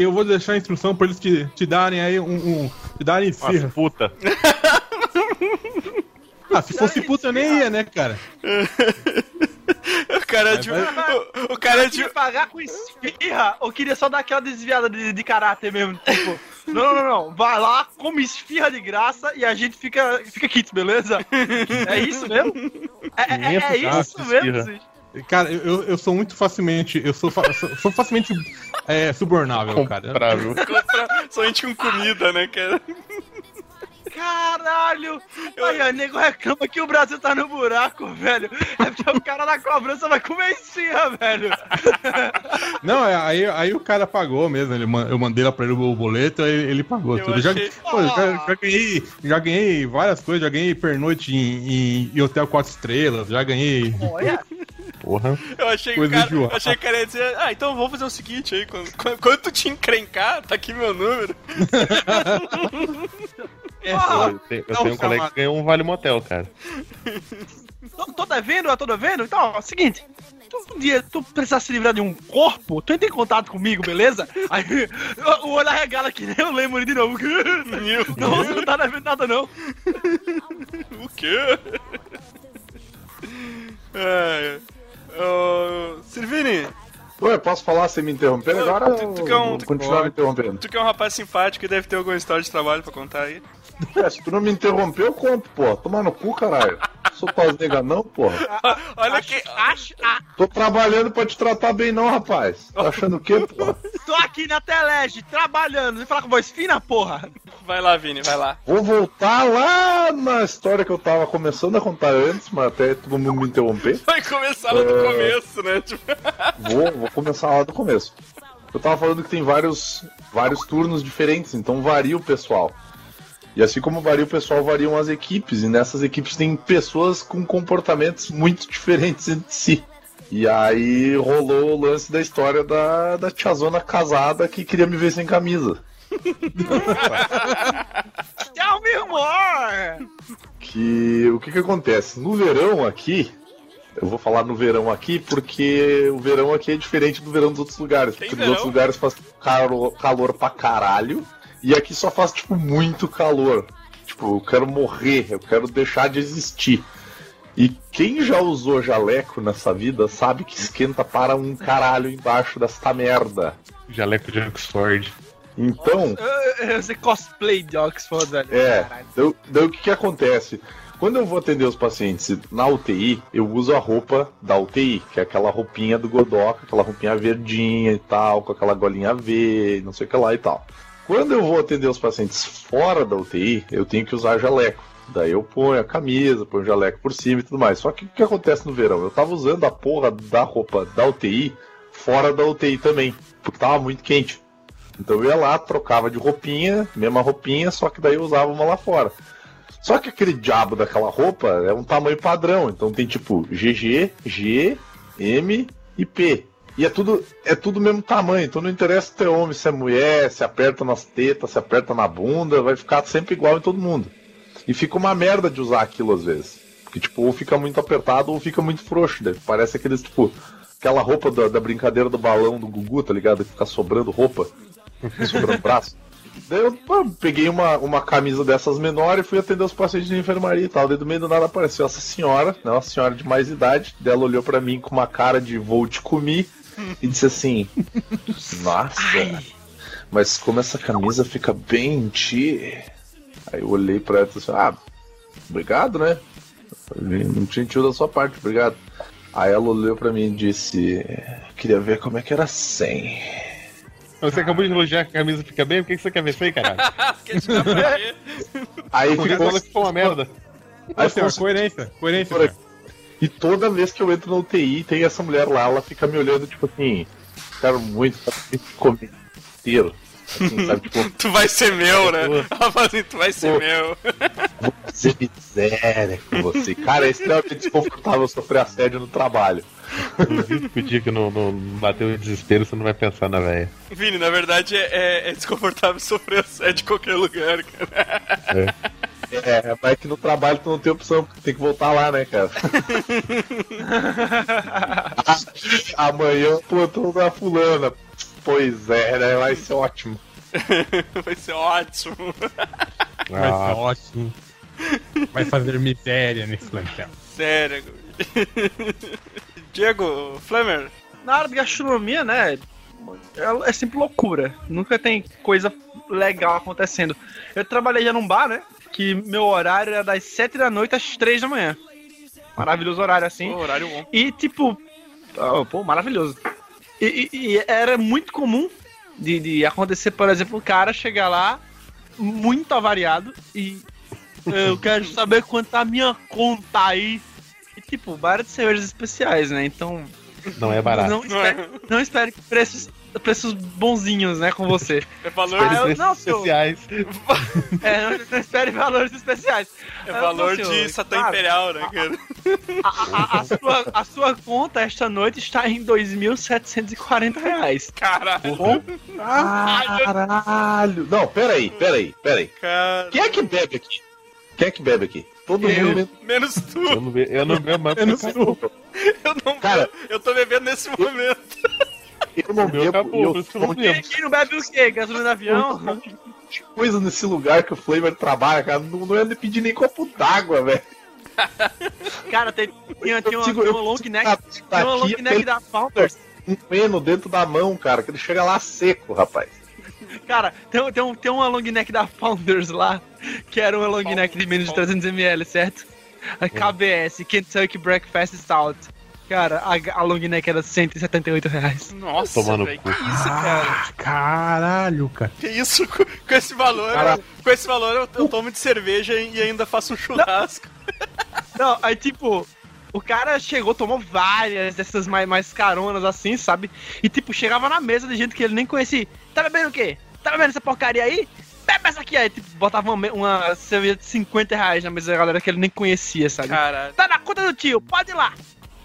que eu vou deixar a instrução pra eles te, te darem aí um. um te darem Nossa, esfirra. puta. Ah, se fosse puta eu nem ia, né, cara? O cara de. vai- O, o cara de. Queria pagar com esfirra ou queria só dar aquela desviada de, de caráter mesmo? Tipo, não, não, não. Vai lá, come esfirra de graça e a gente fica, fica quito, beleza? É isso mesmo? É, é- é Imenso isso mesmo, esfirra. Cara, eu, eu- eu sou muito facilmente. Eu sou, fa- sou, facilmente é, subornável, cara. Comprável. compra somente com comida, né, cara? Caralho! Aí, o nego reclama que o Brasil tá no buraco, velho. É porque o cara da cobrança vai comer esfirra, velho. Não, é, aí, aí o cara pagou mesmo. Ele, eu mandei lá pra ele o boleto, aí ele pagou Eu tudo. Já, achei- pô, já, já ganhei, já ganhei várias coisas, já ganhei pernoite em, em, em hotel quatro estrelas, já ganhei. Olha, Porra. Eu achei que o cara, eu achei que o cara ia dizer, ah, então vamos fazer o seguinte aí, quando, quando, quando tu te encrencar, tá aqui meu número. é, Eu tenho, eu Não, tenho um colega que ganhou um vale motel, cara. tô, tô devendo, eu tô devendo? Então, ó, seguinte. Tu, um dia tu precisar se livrar de um corpo, tu entra em contato comigo, beleza? Aí o o olho arregala que nem eu lembro de novo. Não, você não tá devendo nada, não. O quê? É, Ô, Silvini, Ué, posso falar sem me interromper Ô, agora? tu- tu quer um- tu- continuar me interrompendo. tu que é um rapaz simpático e deve ter alguma história de trabalho pra contar aí. É, se tu não me interromper, eu conto, pô. Toma no cu, caralho. Sou tua nega não, porra. Olha que. Acho, ah, Tô trabalhando pra te tratar bem não, rapaz. Tá achando o quê, porra? tô aqui na Telege, trabalhando. Vem falar com voz fina, porra. Vai lá, Vini, vai lá. Vou voltar lá na história que eu tava começando a contar antes, mas até todo mundo me interromper. Vai começar lá do É. começo, né? Tipo, Vou, vou começar lá do começo. Eu tava falando que tem vários, vários turnos diferentes, então varia o pessoal. E assim como varia o pessoal, variam as equipes, e nessas equipes tem pessoas com comportamentos muito diferentes entre si. E aí rolou o lance da história da, da tiazona casada que queria me ver sem camisa. Tell me more! que o que que acontece? No verão aqui, eu vou falar no verão aqui porque o verão aqui é diferente do verão dos outros lugares. Tem Porque verão? nos outros lugares faz calor, calor pra caralho e aqui só faz, tipo, muito calor. Tipo, eu quero morrer, eu quero deixar de existir. E quem já usou jaleco nessa vida sabe que esquenta para um caralho embaixo desta merda. Jaleco de Oxford. Então, sei cosplay de Oxford, velho. É, daí o que, que acontece? Quando eu vou atender os pacientes na UTI, eu uso a roupa da UTI, que é aquela roupinha do Godoca, aquela roupinha verdinha e tal, com aquela golinha V, não sei o que lá e tal. Quando eu vou atender os pacientes fora da UTI, eu tenho que usar jaleco. Daí eu ponho a camisa, ponho o jaleco por cima e tudo mais. Só que o que acontece no verão? Eu tava usando a porra da roupa da UTI fora da UTI também, porque tava muito quente. Então eu ia lá, trocava de roupinha, mesma roupinha, só que daí eu usava uma lá fora. Só que aquele diabo daquela roupa é um tamanho padrão, então tem tipo GG, G, M e P. E é tudo, é tudo mesmo tamanho, então não interessa se é homem, se é mulher, se aperta nas tetas, se aperta na bunda, vai ficar sempre igual em todo mundo. E fica uma merda de usar aquilo às vezes. Porque, tipo, ou fica muito apertado ou fica muito frouxo. Daí parece aqueles, tipo, aquela roupa da, da brincadeira do balão do Gugu, tá ligado? Que fica sobrando roupa, sobrando braço. Daí eu pô, peguei uma, uma camisa dessas menores e fui atender os pacientes de enfermaria e tal. Daí do meio do nada apareceu essa senhora, né, uma senhora de mais idade. Daí ela olhou pra mim com uma cara de vou te comer e disse assim: Nossa, mas como essa camisa fica bem em ti. Aí eu olhei pra ela e disse: Ah, obrigado, né? Não gentil da sua parte, obrigado. Aí ela olhou pra mim e disse: Queria ver como é que era sem. Você acabou de elogiar que a camisa fica bem, por que que você quer ver isso aí, caralho? Aí Porque ficou. falou que foi uma merda. Aí senhor, ficou coerência, coerência. Por. E toda vez que eu entro na UTI, tem essa mulher lá, ela fica me olhando, tipo assim, quero muito comer inteiro. Assim, sabe, tipo, Tu vai ser meu, né? Ela fala assim, tu vai ser meu. vou fazer miséria com você. Cara, é extremamente desconfortável sofrer assédio no trabalho. O dia que não, não bateu o desespero, você não vai pensar na véia. Vini, na verdade é, é- é desconfortável sofrer assédio em qualquer lugar, cara. É, mas que no trabalho tu não tem opção, porque tem que voltar lá, né, cara? Amanhã, tô na fulana. Pois é, né? Vai ser ótimo. Vai ser ótimo. Vai ser Ah, ótimo. Vai fazer miséria nesse plantel. Sério. Diego, Flamer. Na área de gastronomia, né? É, é sempre loucura. Nunca tem coisa legal acontecendo. Eu trabalhei já num bar, né? Que meu horário era das 7 da noite às 3 da manhã. Maravilhoso horário assim. Pô, horário bom. E tipo, oh, pô, maravilhoso. E, e- e era muito comum de, de acontecer, por exemplo, o cara chegar lá muito avariado e eu quero saber quanto tá a minha conta aí. E tipo, bar de cervejas especiais, né? Então, Não é barato. não espere, não espere preços, preços bonzinhos, né, com você. É valor, Ah, eu- não, especiais. É, não, não espere valores especiais. é Ah, valor não, de Satã Claro. Imperial, né, cara? A, a- a sua, a sua conta esta noite está em 2.740 reais. Caralho, Caralho! Não, peraí, peraí, peraí. cara. Quem é que bebe aqui? Quem é que bebe aqui? Todo Eu. mundo. Menos tu. Eu não, eu bebo mais. Eu não porque sei. Eu não Cara. Eu tô bebendo nesse momento. Eu não bebo. acabou, eu- que não Quem, bebo. quem não bebe o quê? Gasolina de avião? de coisa nesse lugar que o Flavor trabalha, cara. Não, não ia me pedir nem copo d'água, velho. Cara, tem, tem, tem uma, consigo- tem uma long neck, tem uma long neck da Founders. Um peno dentro da mão, cara, que ele chega lá seco, rapaz. Cara, tem, tem, um- tem uma long neck da Founders lá, que era uma long neck de menos de 300ml, certo? A KBS, Kentucky Breakfast Stout. Cara, a, a long neck era 178 reais. Nossa, Tomando cu. Que isso, cara? Caralho, cara. Que isso? Com, com esse valor, Cara. com esse valor eu, eu tomo de cerveja e ainda faço um churrasco. Não, aí tipo, o cara chegou, tomou várias dessas mais, mais caronas assim, sabe? E tipo, chegava na mesa de gente que ele nem conhecia. Tá bebendo o quê? Tá bebendo essa porcaria aí? Bebe essa aqui aí. Tipo, botava uma, uma cerveja de 50 reais na mesa da galera que ele nem conhecia, sabe? Caralho. Tá na conta do tio, pode ir lá.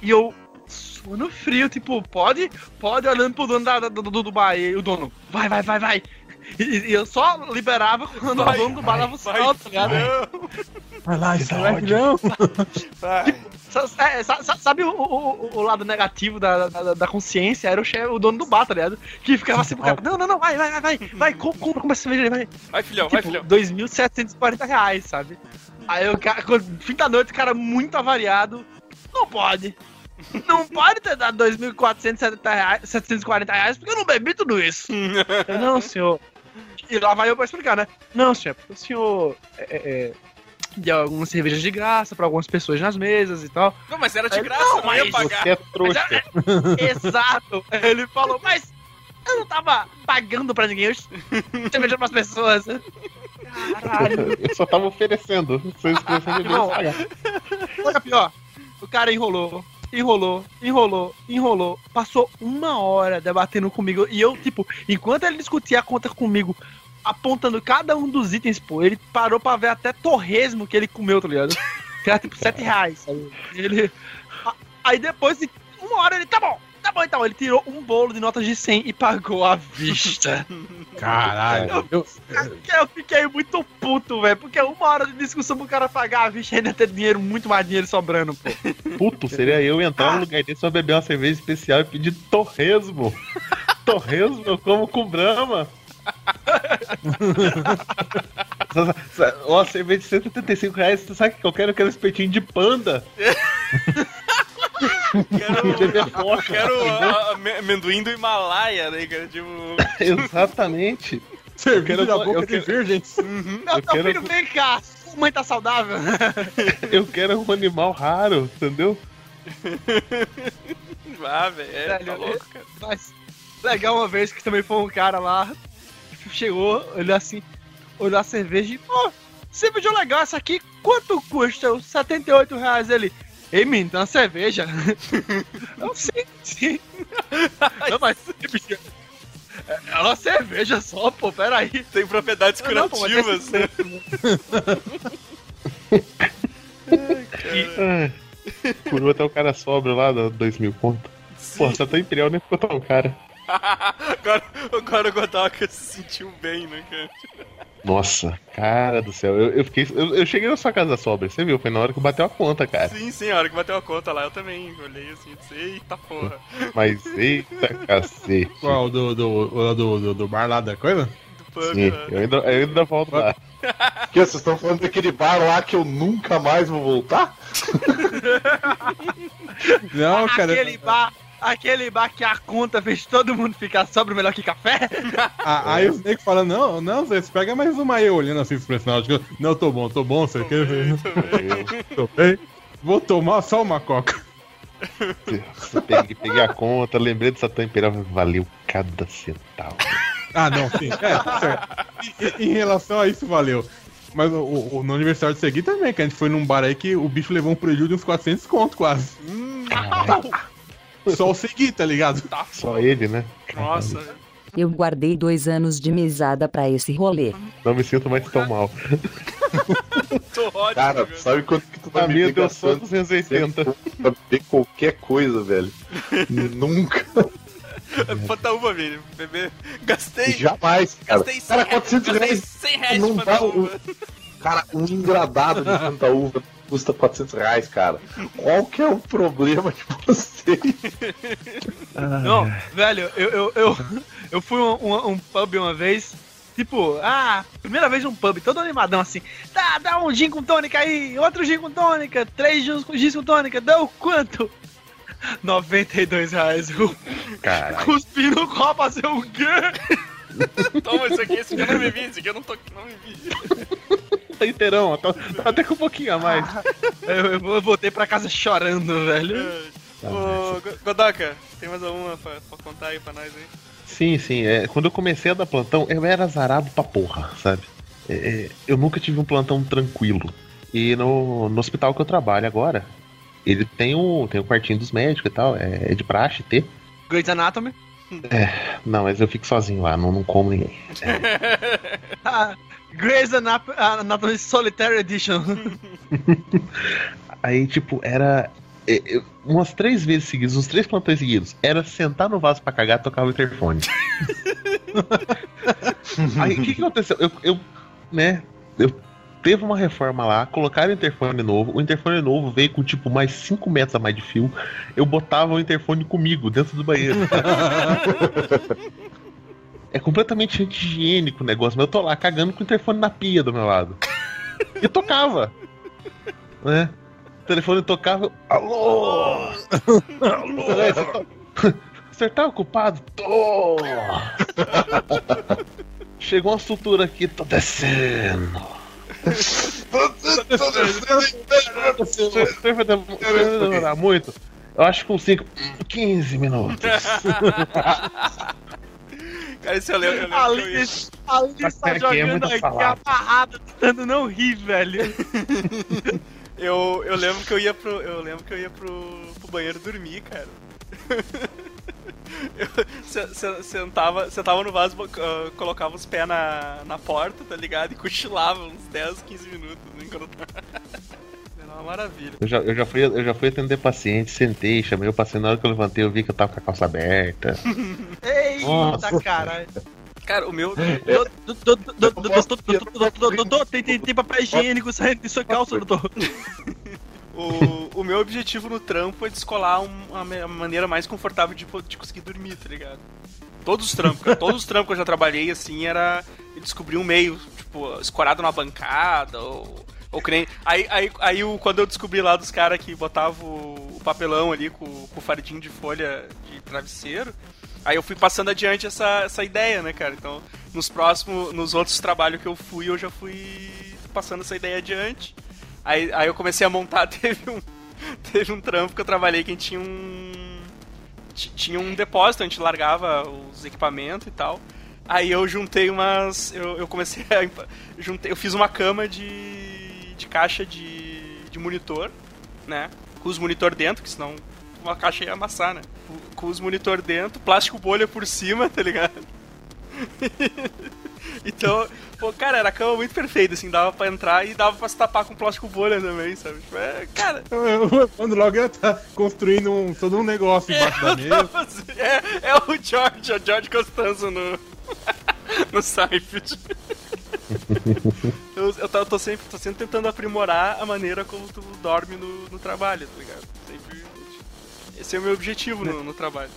E eu, sono frio, tipo, pode? Pode, olhando pro dono da, do, do, do bar. E o dono, vai, vai, vai, vai. E, e eu só liberava quando Vai, o dono do bar dava o Vai, salto, tá ligado? não, Vai lá, não. vai. Sa- é, sa- sa- Sabe o, o, o lado negativo da, da, da consciência? Era o, chefe, o dono do bar, tá ligado? Que ficava assim pro cara, não, não, não, vai, vai, vai, vai, vai, compra, compra, cerveja aí, vai. Vai, filhão, vai, Tipo, filhão. 2.740 reais, sabe? Aí o cara, fim da noite, o cara muito avariado, não pode. Não pode ter dado 2.470 reais, 740 reais, porque eu não bebi tudo isso. Eu, não, senhor. E lá vai eu pra explicar, né? Não, senhor, porque o senhor é, é, é, deu algumas cervejas de graça pra algumas pessoas nas mesas e tal. Não, mas era de graça, não, não, ia mas pagar. Você é trouxa. Exato. Ele falou, mas eu não tava pagando pra ninguém, eu cerveja pras pessoas. Caralho. Eu só tava oferecendo. Vocês precisam de Irmão, pagar. Olha pior. O cara enrolou, enrolou, enrolou, enrolou. Passou uma hora debatendo comigo. E eu, tipo, enquanto ele discutia a conta comigo, apontando cada um dos itens, pô, ele parou pra ver até torresmo que ele comeu, tá ligado? Que era tipo 7 reais, sabe? Ele. Aí depois de uma hora ele, tá bom, tá bom então. Ele tirou um bolo de notas de 100 e pagou à vista. Caralho. Eu, eu fiquei muito puto, velho, porque uma hora de discussão pro cara pagar à vista e ainda ter dinheiro, muito mais dinheiro sobrando, pô. Puto, seria eu entrar Ah. no lugar desse, só beber uma cerveja especial e pedir torresmo. torresmo eu como com brama. Ó, cerveja de 175 reais, você sabe o que eu quero? Eu quero espetinho de panda. Quero, quero a- a- ame- amendoim do Himalaia, né, cara? Tipo, Exatamente. cerveja quero- da boca eu de quero- virgens. Meu, Eu meu quero- filho, vem cá. Sua mãe tá saudável? Eu quero um animal raro, entendeu? ah, velho, é, tá Velho, louco, cara. Mas legal uma vez que também foi um cara lá, chegou, olhou assim, olhou a cerveja e, pô, cerveja legal essa aqui, quanto custa? Os 78 reais ele. Ei, menino, tem uma cerveja. Eu sim, sim. Não, mas bicho, é é uma cerveja só, pô, peraí. Tem propriedades Não, curativas, né? Ah, Por outro é o cara sobra lá do 2 mil conto. Pô, Santa Imperial nem ficou tão cara. agora, agora o Godoka se sentiu bem, né, cara? Nossa, cara do céu. Eu, eu fiquei. Eu, eu cheguei na sua casa sobra, você viu? Foi na hora que bateu a conta, cara. Sim, sim, a hora que bateu a conta lá, eu também olhei assim e disse, eita porra. Mas eita cacete. Qual? Do, do, do, do, do bar lá da coisa? Do pub, Sim, né? eu ainda, eu ainda volto lá. Que vocês estão falando daquele bar lá que eu nunca mais vou voltar? Não, cara. Aquele bar, aquele bar que a conta fez todo mundo ficar sobre melhor que café. a- Aí o Snake fala, não, não, você pega mais uma aí, olhando assim pro personagem. Tipo, Não, tô bom, tô bom, você quer ver? Tô bem. Vou tomar só uma coca. Peguei, peguei a conta, lembrei do Satã Imperial, valeu cada centavo. Ah, não, sim. É, tá certo. Em relação a isso, valeu. Mas o, o- no aniversário de Segui também, que a gente foi num bar aí que o bicho levou um prejuízo de uns 400 conto quase. Só o Segui, tá ligado? Só ele, né? Nossa, Eu guardei dois anos de mesada pra esse rolê. Não me sinto mais tão mal. tô ótimo. Cara, velho. sabe quanto que tu A me minha deu só gastando 280. pra beber qualquer coisa, velho? Nunca. Bota uma, velho. Bebê. Gastei. Jamais, cara. Gastei 100 Cara, 400 gastei reais 100 reais não dá Fanta um- Uva. Cara, um engradado de Fanta Uva custa 400 reais, cara. Qual que é o problema de vocês? Não, velho, eu, eu, eu, eu fui um, um, um pub uma vez. Tipo, ah, primeira vez num pub, todo animadão assim. Dá, dá um gin com tônica aí, outro gin com tônica, três gins com, gins com tônica, deu quanto? 92 reais. Caralho. cuspi no copo, fazer o quê? Toma isso aqui, esse aqui eu não bebi, esse aqui eu não, tô, não bebi. Tá inteirão, tá, tá até com um pouquinho a mais. Eu, eu, eu voltei pra casa chorando, velho. Ô, Go- Godoka, tem mais alguma pra, pra contar aí pra nós aí? Sim, sim. É, quando eu comecei a dar plantão, eu era azarado pra porra, sabe? É, é, eu nunca tive um plantão tranquilo. E no, no hospital que eu trabalho agora, ele tem o, tem o quartinho dos médicos e tal, é, é de praxe ter. Grey's Anatomy. Não, mas eu fico sozinho lá, não, não como ninguém. Ah, Grey's Anatomy Solitary Edition. Aí, tipo, era. é, eu- umas três vezes seguidas, uns três plantões seguidos, era sentar no vaso pra cagar e tocar o interfone. Aí, o que, que aconteceu? Eu, eu, né, eu teve uma reforma lá, colocaram o interfone novo, o interfone novo veio com, tipo, mais 5 metros a mais de fio, eu botava o interfone comigo, dentro do banheiro. é completamente anti-higiênico o negócio, mas eu tô lá cagando com o interfone na pia do meu lado. E tocava. Né? O telefone tocava. Alô! Alô! Você tá- Você tá ocupado? Tô! Chegou uma sutura aqui, tô descendo. Você vai dem- vai demorar muito? Eu acho que com 5, 15 minutos. Cara, isso eu lembro, eu lembro A eu Liz, tá Aqui é jogando aqui palavra. amarrada, tentando não rir, velho. Eu, eu lembro que eu ia pro. Eu lembro que eu ia pro, pro banheiro dormir, cara. Eu se- se- sentava, sentava no vaso, ah, colocava os pés na, na porta, tá ligado? E cochilava uns 10, 15 minutos. Né, quando... Era uma maravilha. Eu já, eu, já fui, eu já fui atender paciente, sentei, chamei o paciente. Na hora que eu levantei, eu vi que eu tava com a calça aberta. Eita, Nossa. caralho. Cara, o meu. Doutor, tem, tem, tem papel higiênico saindo de sua calça, doutor. O, o meu objetivo no trampo é descolar um- uma, uma maneira mais confortável de, de conseguir dormir, tá ligado? Todos os trampos, cara, todos os trampos que eu já trabalhei, assim, era descobrir um meio, tipo, escorado na bancada, ou. Ou que nem. Aí, aí, aí quando eu descobri lá dos caras que botavam o, papelão ali com, com o fardinho de folha de travesseiro, aí eu fui passando adiante essa, essa ideia, né, cara? Então, nos próximos. Nos outros trabalhos que eu fui, eu já fui passando essa ideia adiante. Aí, aí eu comecei a montar, teve um, teve um trampo que eu trabalhei que tinha um. ti- Tinha um depósito, a gente largava os equipamentos e tal. Aí eu juntei umas. Eu, eu comecei a. Juntei, eu fiz uma cama de. De caixa de. de monitor, né? Com os monitor dentro, que senão uma caixa ia amassar, né? Com- os monitor dentro, plástico bolha por cima, tá ligado? então, pô, cara, era a cama muito perfeita, assim, dava pra entrar e dava pra se tapar com plástico bolha também, sabe? Tipo, é, cara, Quando logo ia tá construindo um, todo um negócio embaixo da mesa. é, é o George, é o George Costanzo no. no Seinfeld. eu, eu, tô, sempre, tô sempre tentando aprimorar a maneira como tu dorme no, no trabalho, tá ligado? Sempre. Esse é o meu objetivo no, no trabalho.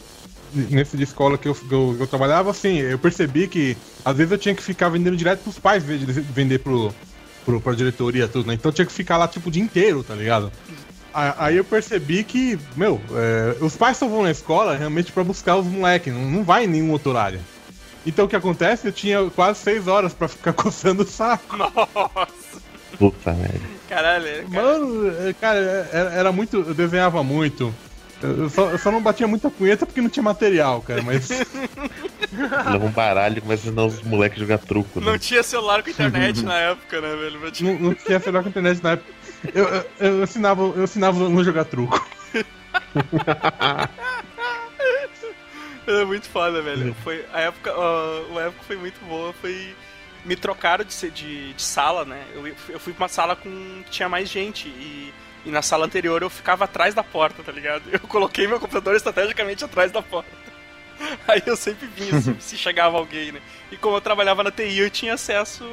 nesse de escola que eu, eu, eu trabalhava, assim, eu percebi que às vezes eu tinha que ficar vendendo direto pros pais, vender pro, pro, pra diretoria tudo, né? Então eu tinha que ficar lá, tipo, o dia inteiro, tá ligado? Aí eu percebi que, meu, é, os pais só vão na escola realmente pra buscar os moleques, não, não vai em nenhum outro horário. Então o que acontece? Eu tinha quase seis horas pra ficar coçando o saco. Nossa, Puta merda. caralho. Cara. Mano, é, cara, era, era muito. Eu desenhava muito. Eu só, eu só não batia muita punheta porque não tinha material, cara, mas. Leva um baralho e começa a ensinar os moleques a jogar truco, né? Não tinha celular com internet na época, né, velho? Não, não tinha celular com internet na época. Eu, eu, eu ensinava, eu ensinava a não jogar truco. É muito foda, velho. Foi, a, época, ó, a época foi muito boa. Foi. Me trocaram de, de, de sala, né? Eu, eu fui pra uma sala com. que tinha mais gente. E, e na sala anterior eu ficava atrás da porta, tá ligado? Eu coloquei meu computador estrategicamente atrás da porta. Aí eu sempre vinha se, se chegava alguém, né? E como eu trabalhava na TI, eu tinha acesso.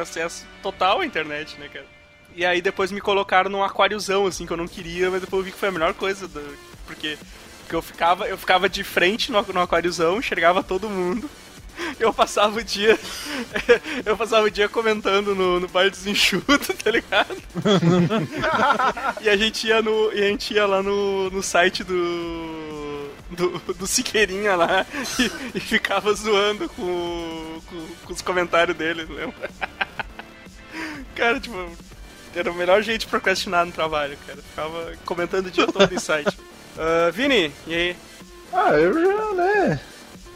acesso total à internet, né, cara? E aí depois me colocaram num aquáriozão, assim, que eu não queria, mas depois eu vi que foi a melhor coisa. do- porque porque eu ficava, eu ficava de frente no, no aquáriozão, enxergava todo mundo. Eu passava o dia. Eu passava o dia comentando no, no bar dos enxutos, tá ligado? e a gente ia no. E a gente ia lá no, no site do. Do, do Siqueirinha lá e, e ficava zoando com, com, com os comentários dele, lembra? Cara, tipo, era o melhor jeito de procrastinar no trabalho, cara. Ficava comentando o dia todo no site. Ah, Vini, e aí? Ah, eu já, né?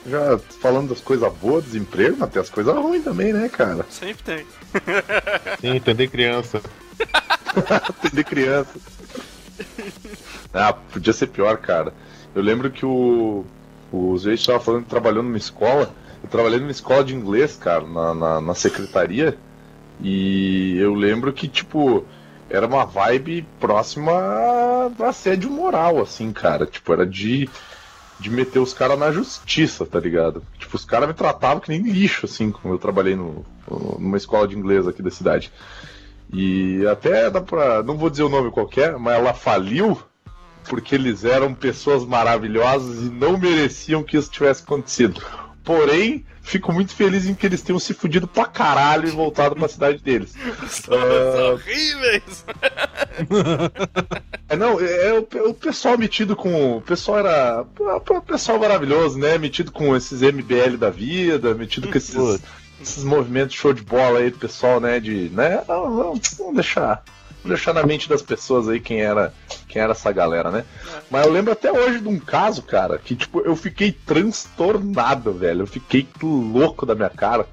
Já falando das coisas boas dos empregos, mas tem as coisas ruins também, né, cara? Sempre tem. Sim, entender criança. Atender criança. Ah, podia ser pior, cara. Eu lembro que o. O Zé estava falando que trabalhou numa escola. Eu trabalhei numa escola de inglês, cara, na, na, na secretaria. E eu lembro que, tipo, era uma vibe próxima a assédio moral, assim, cara. Tipo, era de, de meter os caras na justiça, tá ligado? Tipo, os caras me tratavam que nem lixo, assim, como eu trabalhei no, numa escola de inglês aqui da cidade. E até dá pra. Não vou dizer o nome qualquer, mas ela faliu porque eles eram pessoas maravilhosas e não mereciam que isso tivesse acontecido. Porém, fico muito feliz em que eles tenham se fudido pra caralho e voltado pra cidade deles. São horríveis! É, não, é, é o, o pessoal metido com. O pessoal era. O pessoal maravilhoso, né? Metido com esses MBL da vida, metido com esses, esses movimentos show de bola aí do pessoal, né? De. Né? Não, vamos deixar. Vamos deixar na mente das pessoas aí quem era, quem era essa galera, né? Mas eu lembro até hoje de um caso, cara, que tipo, eu fiquei transtornado, velho. Eu fiquei louco da minha cara.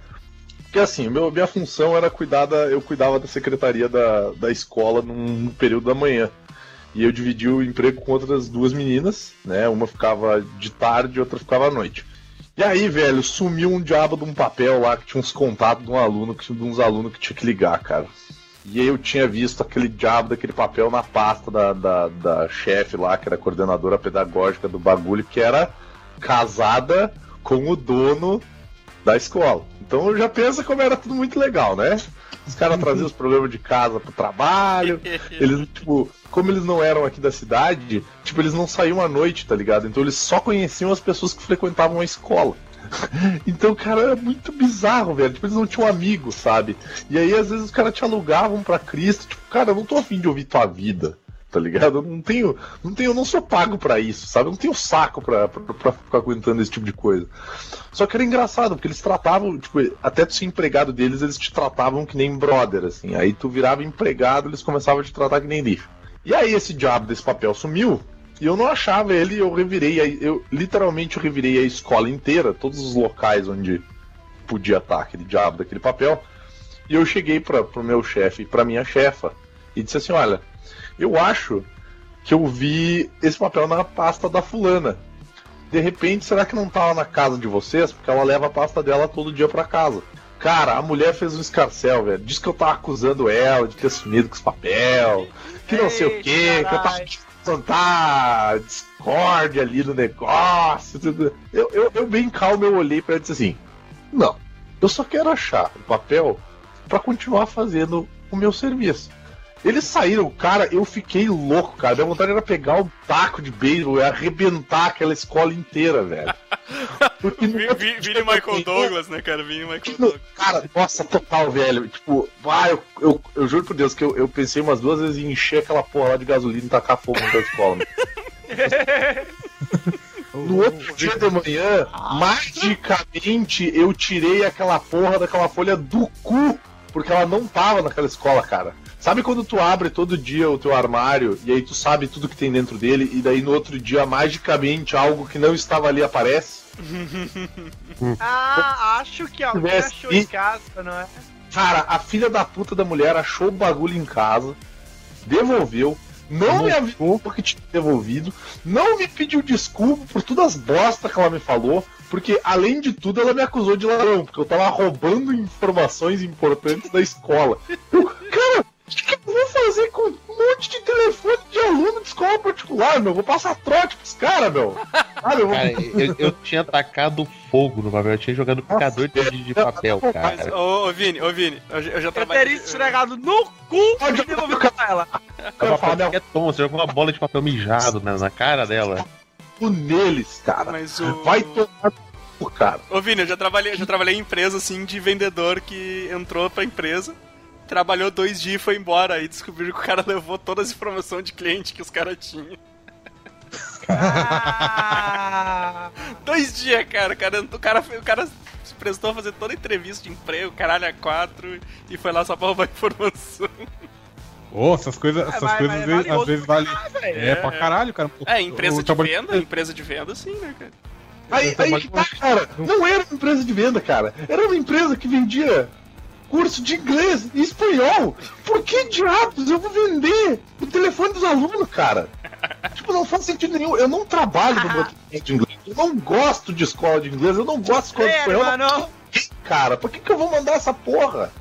Porque assim, meu, minha função era cuidar da. Eu cuidava da secretaria da, da escola num período da manhã. E eu dividi o emprego com outras duas meninas, né? Uma ficava de tarde e outra ficava à noite. E aí, velho, sumiu um diabo de um papel lá que tinha uns contatos de um aluno, que, de uns alunos que tinha que ligar, cara. E aí eu tinha visto aquele diabo daquele papel na pasta da, da, da chefe lá, que era coordenadora pedagógica do bagulho, que era casada com o dono da escola. Então já pensa como era tudo muito legal, né? Os caras traziam os problemas de casa pro trabalho. Eles, tipo, como eles não eram aqui da cidade, tipo, eles não saíam à noite, tá ligado? Então eles só conheciam as pessoas que frequentavam a escola. Então, cara, era muito bizarro, velho. Tipo, eles não tinham amigos, sabe? E aí, às vezes, os caras te alugavam pra Cristo. Tipo, cara, eu não tô afim de ouvir tua vida, tá ligado? Eu não tenho. Não tenho, não sou pago pra isso, sabe? Eu não tenho saco pra, pra, pra ficar aguentando esse tipo de coisa. Só que era engraçado, porque eles tratavam, tipo, até tu ser empregado deles, eles te tratavam que nem brother, assim. Aí tu virava empregado, eles começavam a te tratar que nem lixo. E aí esse diabo desse papel sumiu, e eu não achava ele, eu revirei, a- eu literalmente revirei a escola inteira, todos os locais onde podia estar aquele diabo daquele papel. E eu cheguei para pro meu chefe pra minha chefa e disse assim: "Olha, eu acho que eu vi esse papel na pasta da fulana. De repente, será que não tava na casa de vocês? Porque ela leva a pasta dela todo dia pra casa. Cara, a mulher fez um escarcel, velho. Diz que eu tava acusando ela de ter sumido com esse papel, que não sei o quê, que eu tava plantar discórdia ali no negócio. Tudo. Eu, eu, eu bem calmo, eu olhei pra ela e disse assim: Não, eu só quero achar o papel pra continuar fazendo o meu serviço. Eles saíram, cara, eu fiquei louco, cara. Minha vontade era pegar um taco de beisebol e arrebentar aquela escola inteira, velho. Porque Vini Michael Douglas, né, cara? Vini Michael Douglas. Cara, nossa, total, velho. Tipo, ah, eu, eu, eu juro por Deus que eu, eu pensei umas duas vezes em encher aquela porra lá de gasolina e tacar fogo na escola. No outro dia de manhã, magicamente eu tirei aquela porra daquela folha do cu, porque ela não tava naquela escola, cara. Sabe quando tu abre todo dia o teu armário e aí tu sabe tudo que tem dentro dele e daí no outro dia magicamente algo que não estava ali aparece? Ah, acho que alguém achou em casa, não é? Cara, a filha da puta da mulher achou o bagulho em casa, devolveu, não me avisou porque tinha devolvido, não me pediu desculpa por todas as bostas que ela me falou, porque além de tudo ela me acusou de ladrão, porque eu tava roubando informações importantes da escola. Eu, cara, o que, que eu vou fazer com um monte de telefone de aluno de escola particular, meu? Vou passar trote pros caras, meu. Cara, eu, vou... cara eu, eu, tinha tacado fogo no papel, eu tinha jogado picador de, de papel, cara. Mas, ô, ô, Vini, ô, Vini, eu, eu já trabalhei... Eu teria esfregado no cu e devolvido pra ela. Eu falar, é tom, você jogou uma bola de papel mijado na, na cara dela. Neles, cara. Mas o... Vai tomar cara. Ô, Vini, eu já trabalhei, já trabalhei em empresa, assim, de vendedor que entrou pra empresa trabalhou dois dias e foi embora. E descobriram que o cara levou todas as informações de cliente que os caras tinham. Ah! dois dias, cara. O cara, o cara, o cara se prestou a fazer toda a entrevista de emprego, caralho, a quatro, e foi lá só pra roubar informação. Oh, essas coisas, é, essas mas, coisas mas é às vezes valem. É, é, pra caralho, cara. É, empresa de venda, empresa de venda, sim, né, cara? Aí, aí que tá, cara. Não era uma empresa de venda, cara. Era uma empresa que vendia curso de inglês e espanhol. Por que diabos eu vou vender o telefone dos alunos, cara? Tipo, não faz sentido nenhum. Eu não trabalho no meu de inglês. Eu não gosto de escola de inglês. Eu não gosto de escola de espanhol. Mano. Cara, por que, que eu vou mandar essa porra?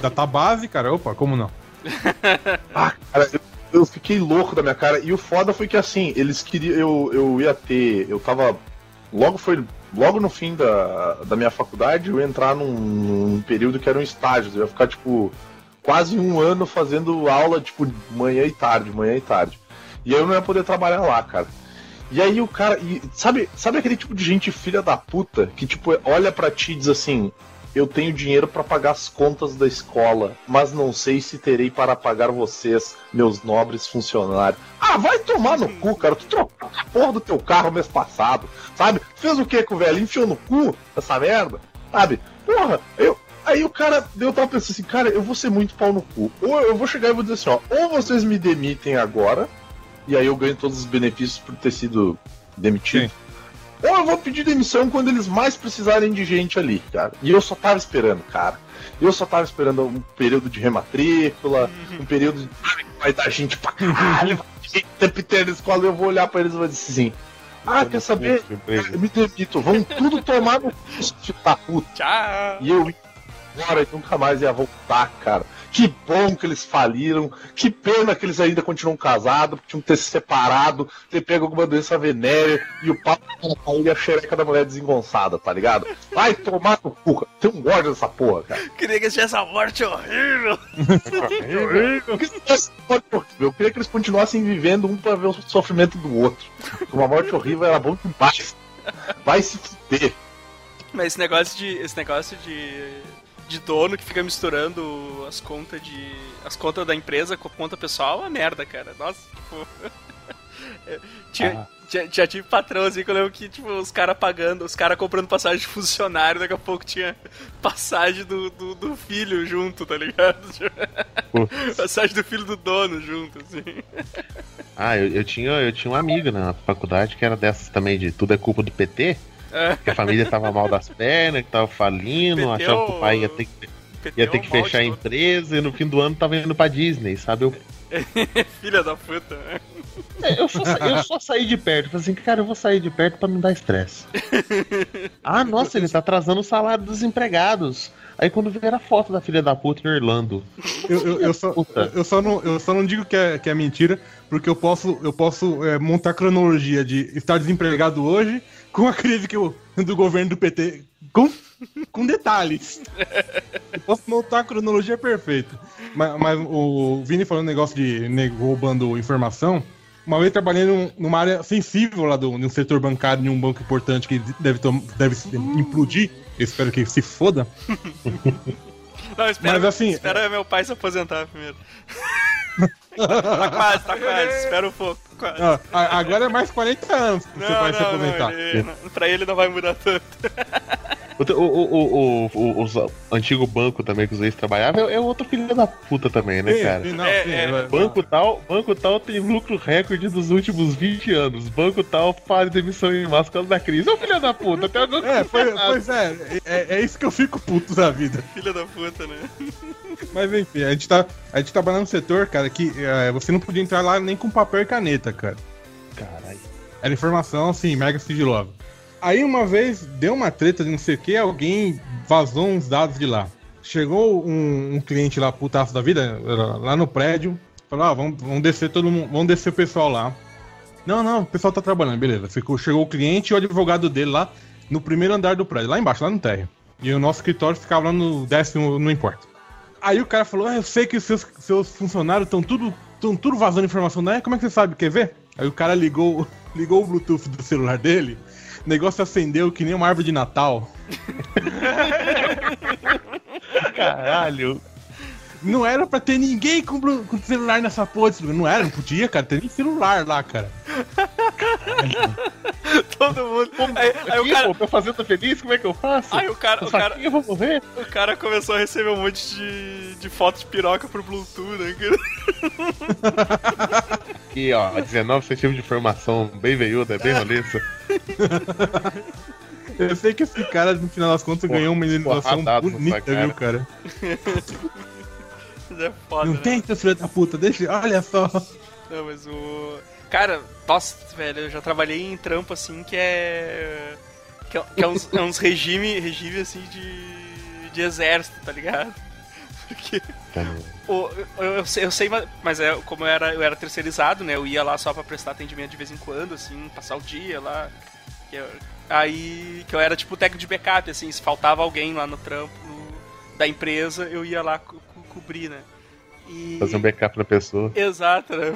Data base, cara. Opa, como não? ah, cara, eu, eu, fiquei louco da minha cara. E o foda foi que assim, eles queriam. Eu, eu ia ter. Eu tava. Logo foi logo no fim da, da minha faculdade, eu ia entrar num, num período que era um estágio. Eu ia ficar, tipo, quase um ano fazendo aula, tipo, manhã e tarde, manhã e tarde. E aí eu não ia poder trabalhar lá, cara. E aí o cara. E, sabe, sabe aquele tipo de gente filha da puta que, tipo, olha para ti e diz assim: eu tenho dinheiro para pagar as contas da escola, mas não sei se terei para pagar vocês, meus nobres funcionários. Ah, vai tomar no cu, cara. Tu trocou a porra do teu carro mês passado, sabe? Fez o que com o velho? Enfiou no cu essa merda, sabe? Porra, eu. Aí o cara, eu tava pensando assim, cara, eu vou ser muito pau no cu. Ou eu vou chegar e vou dizer assim, ó, ou vocês me demitem agora, e aí eu ganho todos os benefícios por ter sido demitido. Sim ou eu vou pedir demissão quando eles mais precisarem de gente ali, cara. E eu só tava esperando, cara. Eu só tava esperando um período de rematrícula, uhum. um período de. Vai dar gente pra caralho, gente tempo escola, eu vou olhar pra eles e vou dizer assim. Ah, quer saber? me demito, vão tudo tomar no da puta. Tchau. E eu ia embora e nunca mais ia voltar, cara. Que bom que eles faliram. Que pena que eles ainda continuam casados, porque tinham que ter se separado, ter pego alguma doença venérea e o papo e a xereca da mulher desengonçada, tá ligado? Vai tomar no cu. Tem um ódio dessa porra, cara. Queria que tivesse essa morte horrível. horrível. Eu queria que eles continuassem vivendo um pra ver o sofrimento do outro. Uma morte horrível era bom demais. Vai se fuder. Mas esse negócio de. Esse negócio de de dono que fica misturando as contas de. as contas da empresa com a conta pessoal é uma merda, cara. Nossa, tipo. tinha, ah. tinha, tinha, tive patrão assim que eu lembro que, tipo, os caras pagando, os caras comprando passagem de funcionário, daqui a pouco tinha passagem do, do, do filho junto, tá ligado? passagem do filho do dono junto, assim. Ah, eu, eu, tinha, eu tinha uma amiga na faculdade que era dessas também de tudo é culpa do PT. Que a família tava mal das pernas, que tava falindo, Peteu... achava que o pai ia ter que, ia ter que fechar a empresa e no fim do ano tava indo pra Disney, sabe? Eu... Filha da puta. É, eu, só, eu só saí de perto. Falei assim, cara, eu vou sair de perto pra não dar estresse. ah, nossa, ele tá atrasando o salário dos empregados. Aí quando vier a foto da filha da puta em Orlando. Eu, eu, eu, só, eu, só, não, eu só não digo que é, que é mentira, porque eu posso, eu posso é, montar cronologia de estar desempregado hoje com a crise que eu, do governo do PT. Com, com detalhes. Eu posso montar a cronologia perfeita. Mas, mas o Vini falando negócio de nego roubando informação. Uma vez trabalhei num- numa área sensível lá do, num setor bancário, em um banco importante que deve, deve implodir. Eu espero que se foda. Não, espera, Mas, assim, espera meu pai se aposentar primeiro. Tá quase, tá quase. Espera um pouco. Quase. A- agora é mais 40 anos seu Não, pai se não, aposentar. não, ele, não, pra ele não vai mudar tanto. O, o, o, o, o, os antigo banco também que os ex trabalhavam é, é outro filho da puta também, né, cara? sim, não, É, sim, é. Banco tal, banco tal tem lucro recorde dos últimos 20 anos. Banco tal faz demissão em massa por causa da crise. Ô filho da puta, até agora. É, foi- pois é, é, é isso que eu fico puto da vida. Filha da puta, né? Mas enfim, a gente tá, a gente trabalha num setor, cara, que é, você não podia entrar lá nem com papel e caneta, cara. Caralho. Era informação, assim, mega sigilosa. Aí uma vez deu uma treta de não sei o que, alguém vazou uns dados de lá. Chegou um, um cliente lá, putaço da vida, lá no prédio, falou: ah, vamos, vamos descer todo mundo, vamos descer o pessoal lá. Não, não, o pessoal tá trabalhando, beleza. Ficou, chegou o cliente e o advogado dele lá no primeiro andar do prédio, lá embaixo, lá no térreo. E o nosso escritório ficava lá no décimo, não importa. Aí o cara falou: ah, eu sei que os seus, seus funcionários estão tudo, tão tudo vazando informação, né? Como é que você sabe? Quer ver? Aí o cara ligou, ligou o Bluetooth do celular dele, o negócio acendeu que nem uma árvore de Natal. Caralho. Não era pra ter ninguém com, com celular nessa porra. Não era, não podia, cara. Tem nem celular lá, cara. Todo mundo. Aí, aí o Aqui, cara. pô, tô fazendo feliz, como é que eu faço? Aí o cara, o cara, eu vou morrer? o cara começou a receber um monte de, de fotos de piroca por Bluetooth, né? cara? Aqui, ó, 19 centímetros de informação, bem veiuda, é bem roliça. Eu sei que esse cara, no final das contas, Porra, ganhou uma indenização bonita, sua viu, cara? É foda, Não né? tem, seu filho da puta, deixa. Olha só. Não, mas o. Cara, nossa, velho, eu já trabalhei em trampo assim que é. Que é, que é uns, é uns regime, regime assim de. de exército, tá ligado? Porque. o- eu, eu sei, eu sei, mas- mas é, como eu era, eu era terceirizado, né? Eu ia lá só pra prestar atendimento de vez em quando, assim, passar o dia lá. eu- aí. Que eu era tipo técnico de backup, assim, se faltava alguém lá no trampo da empresa, eu ia lá co- co- cobrir, né? E... Fazer um backup na pessoa. Exato, né?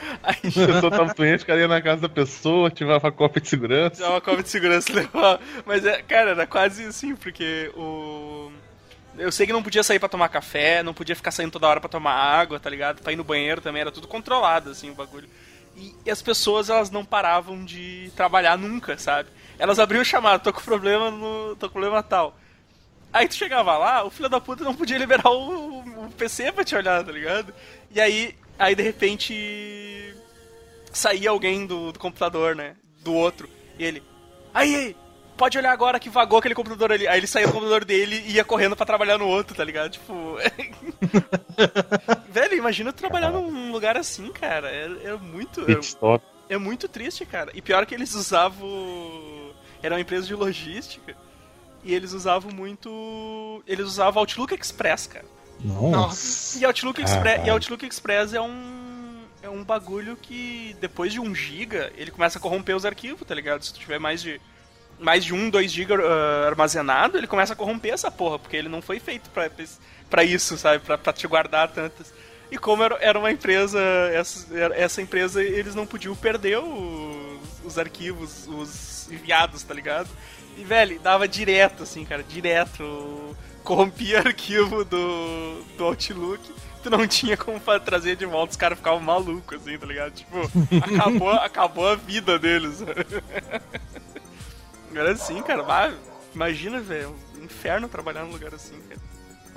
Aí A pessoa tava doente, o cara ia na casa da pessoa, tirava a cópia de segurança. já uma cobra de segurança levar. Mas, é, cara, era quase assim, porque o. Eu sei que não podia sair pra tomar café, não podia ficar saindo toda hora pra tomar água, tá ligado? Pra ir no banheiro também, era tudo controlado, assim, o bagulho. E, e as pessoas, elas não paravam de trabalhar nunca, sabe? Elas abriam o chamado, tô com problema no. tô com problema tal. Aí tu chegava lá, o filho da puta não podia liberar o, o PC pra te olhar, tá ligado? E aí, aí de repente saía alguém do, do computador, né? Do outro. E ele. Aí, aí, pode olhar agora que vagou aquele computador ali. Aí ele saía do computador dele e ia correndo pra trabalhar no outro, tá ligado? Tipo. Velho, imagina tu trabalhar num lugar assim, cara. É, é muito. Stop. É muito triste, cara. E pior que eles usavam. Era uma empresa de logística. E eles usavam muito. Eles usavam Outlook Express, cara. Nossa. E Outlook, Express, e Outlook Express é um. É um bagulho que depois de 1 GB ele começa a corromper os arquivos, tá ligado? Se tu tiver mais de. Mais de 1, 2 GB ah, armazenado, ele começa a corromper essa porra, porque ele não foi feito pra, pra isso, sabe? Pra, pra te guardar tantas. E como era, era uma empresa, essa, essa empresa, eles não podiam perder os, os arquivos, os enviados, tá ligado? E, velho, dava direto, assim, cara, direto. Corrompia arquivo do, do Outlook. Tu não tinha como trazer de volta, os caras ficavam malucos, assim, tá ligado? Tipo, acabou, acabou a vida deles. Agora sim, cara, imagina, velho, um inferno trabalhar num lugar assim, cara.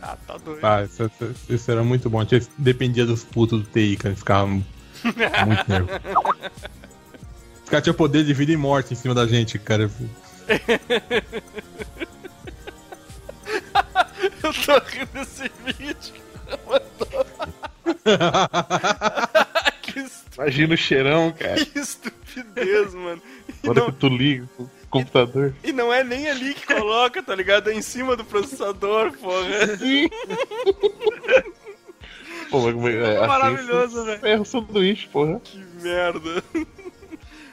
Ah, tá doido. Ah, isso, isso- isso era muito bom. Dependia dos putos do TI, cara. Eles ficavam muito nervosos. Os caras tinham poder de vida e morte em cima da gente, cara. Eu tô rindo desse vídeo. que, Imagina o cheirão, cara. que estupidez, mano. E não, que tu liga o computador. e não é nem ali que coloca, tá ligado? É em cima do processador, porra. Pô, mas, é, assim, Maravilhoso, velho. Ferro sanduíche, porra. Que merda.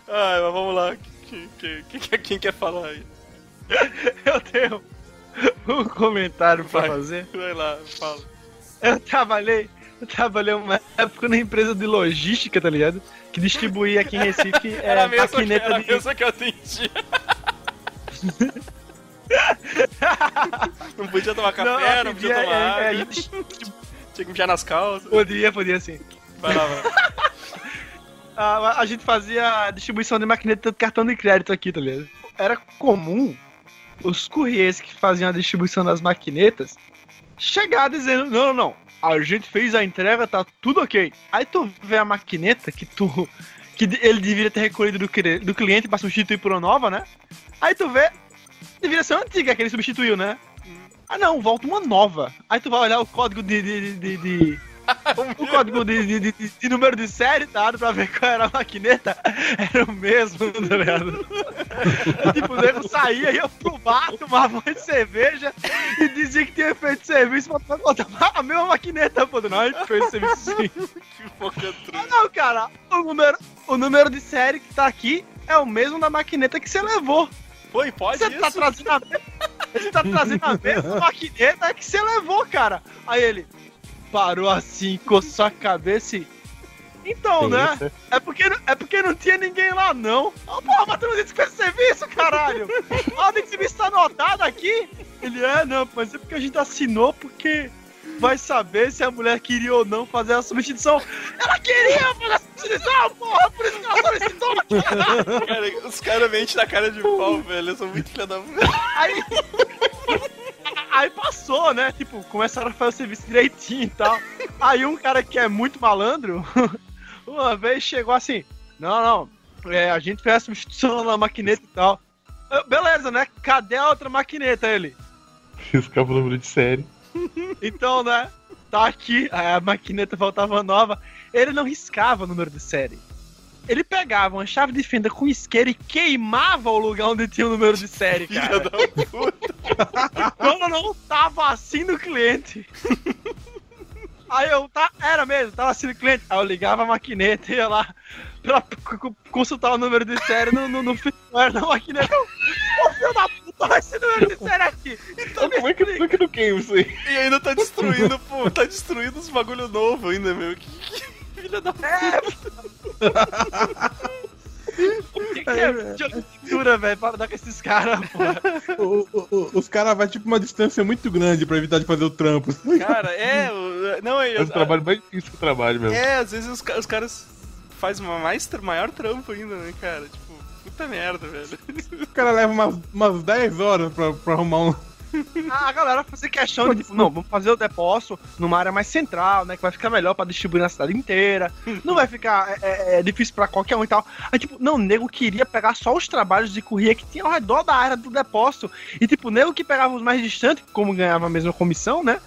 Ai, mas vamos lá. Quem, quem, quem, quem quer falar aí? Eu tenho um comentário pra Vai. fazer. Vai lá, fala. Eu trabalhei, eu trabalhei uma época na empresa de logística, tá ligado? Que distribuía aqui em Recife é, Era a mesma, que, maquineta era a de... mesma que eu atendia. não podia tomar café, não, podia atendia, tomar é, água. é, Tinha que mijar nas calças. Podia, podia sim. Vai lá, vai a, a gente fazia distribuição de maquineta de cartão de crédito aqui, tá ligado? Era comum os courriers que faziam a distribuição das maquinetas chegar dizendo: não, não, não, a gente fez a entrega, tá tudo ok. Aí tu vê a maquineta que tu. que ele deveria ter recolhido do, do cliente pra substituir por uma nova, né? Aí tu vê. Deveria ser a antiga que ele substituiu, né? Ah não, volta uma nova. Aí tu vai olhar o código de- de- de- de, o código de, de, de- de número de série, tá? Pra ver qual era a maquineta, era o mesmo, tá ligado? tipo, o nego saía, ia pro bar, tomava uma cerveja e dizia que tinha feito serviço pra botar a mesma maquineta, pô. Não, a gente fez serviço sim. Que focatruz. Ah, não, cara, o número, o número de série que tá aqui é o mesmo da maquineta que você levou. E pode Você tá trazendo a mesma, você tá trazendo a mesma maquineta que você levou, cara. Aí ele parou assim, coçou a cabeça e. Então, Tem né? isso, É porque, não- é porque não tinha ninguém lá, não. Oh, porra, não disse que fez serviço, caralho! A ordem de serviço tá anotada aqui? Ele é, não, mas é porque a gente assinou porque vai saber se a mulher queria ou não fazer a substituição. Ela queria fazer a substituição, porra! Por isso que ela solicitou aqui! Cara, os caras mentem na cara de pau, velho. Eu sou muito filha da. Aí. Aí passou, né? Tipo, começaram a fazer o serviço direitinho e tal. Aí um cara que é muito malandro, uma vez chegou assim: Não, não, é, a gente fez a substituição na maquineta e tal. Eu, Beleza, né? Cadê a outra maquineta? Ele. Riscava o número de série. Então, né? Tá aqui, a maquineta voltava nova. Ele não riscava o número de série. Ele pegava uma chave de fenda com isqueiro e queimava o lugar onde tinha o número de série, Filha cara. da puta. Quando não tava assim no cliente. Aí eu, tá, era mesmo, tava assim no cliente. Aí eu ligava a maquineta e ia lá pra consultar o número de série no, no, no firmware da maquineta. Ô filho da puta, olha esse número de série aqui. Então, Como é que, como é que não queima isso aí? E ainda tá destruindo, pô, tá destruindo os bagulho novo ainda, meu. Que, que filha da puta. que que é de cultura, velho, para dar com esses caras. O- o- o- os caras vão tipo uma distância muito grande pra evitar de fazer o trampo. Cara, é. o- Não, é. É o trabalho mais difícil que eu trabalho mesmo. É, às vezes os, os caras fazem uma mais, maior trampo ainda, né, cara? Tipo, puta merda, velho. O cara leva umas, umas 10 horas pra, pra arrumar um. A galera fazer questão de, tipo, não, vamos fazer o depósito numa área mais central, né? Que vai ficar melhor pra distribuir na cidade inteira. Não vai ficar é, é, é, difícil pra qualquer um e tal. Aí, tipo, não, o nego queria pegar só os trabalhos de correia que tinha ao redor da área do depósito. E, tipo, o nego que pegava os mais distantes, como ganhava a mesma comissão, né?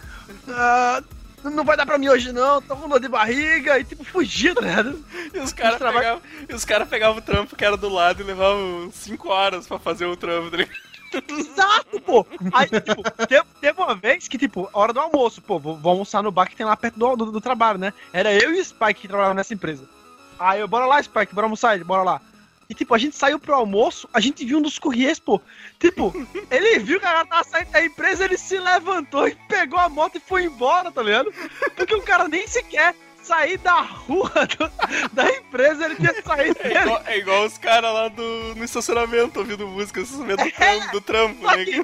Ah, não vai dar pra mim hoje, não, tô com dor de barriga. E, tipo, fugia, tá ligado? E os caras pegavam, os cara pegavam o trampo que era do lado e levavam 5 horas pra fazer o trampo, tá ligado? Exato, pô. Aí, tipo, teve, teve uma vez que, tipo, hora do almoço, pô, vou, vou almoçar no bar que tem lá perto do, do, do trabalho, né? Era eu e o Spike que trabalhavam nessa empresa. Aí eu, bora lá, Spike, bora almoçar, ele, bora lá. E, tipo, a gente saiu pro almoço, a gente viu um dos courriers, pô. Tipo, ele viu que o cara tava saindo da empresa, ele se levantou e pegou a moto e foi embora, tá ligado? Porque o cara nem sequer sair da rua do- da empresa, ele tinha saído É dele. igual, é igual os caras lá do, no estacionamento ouvindo música, estacionamento do trampo, do trampo né? que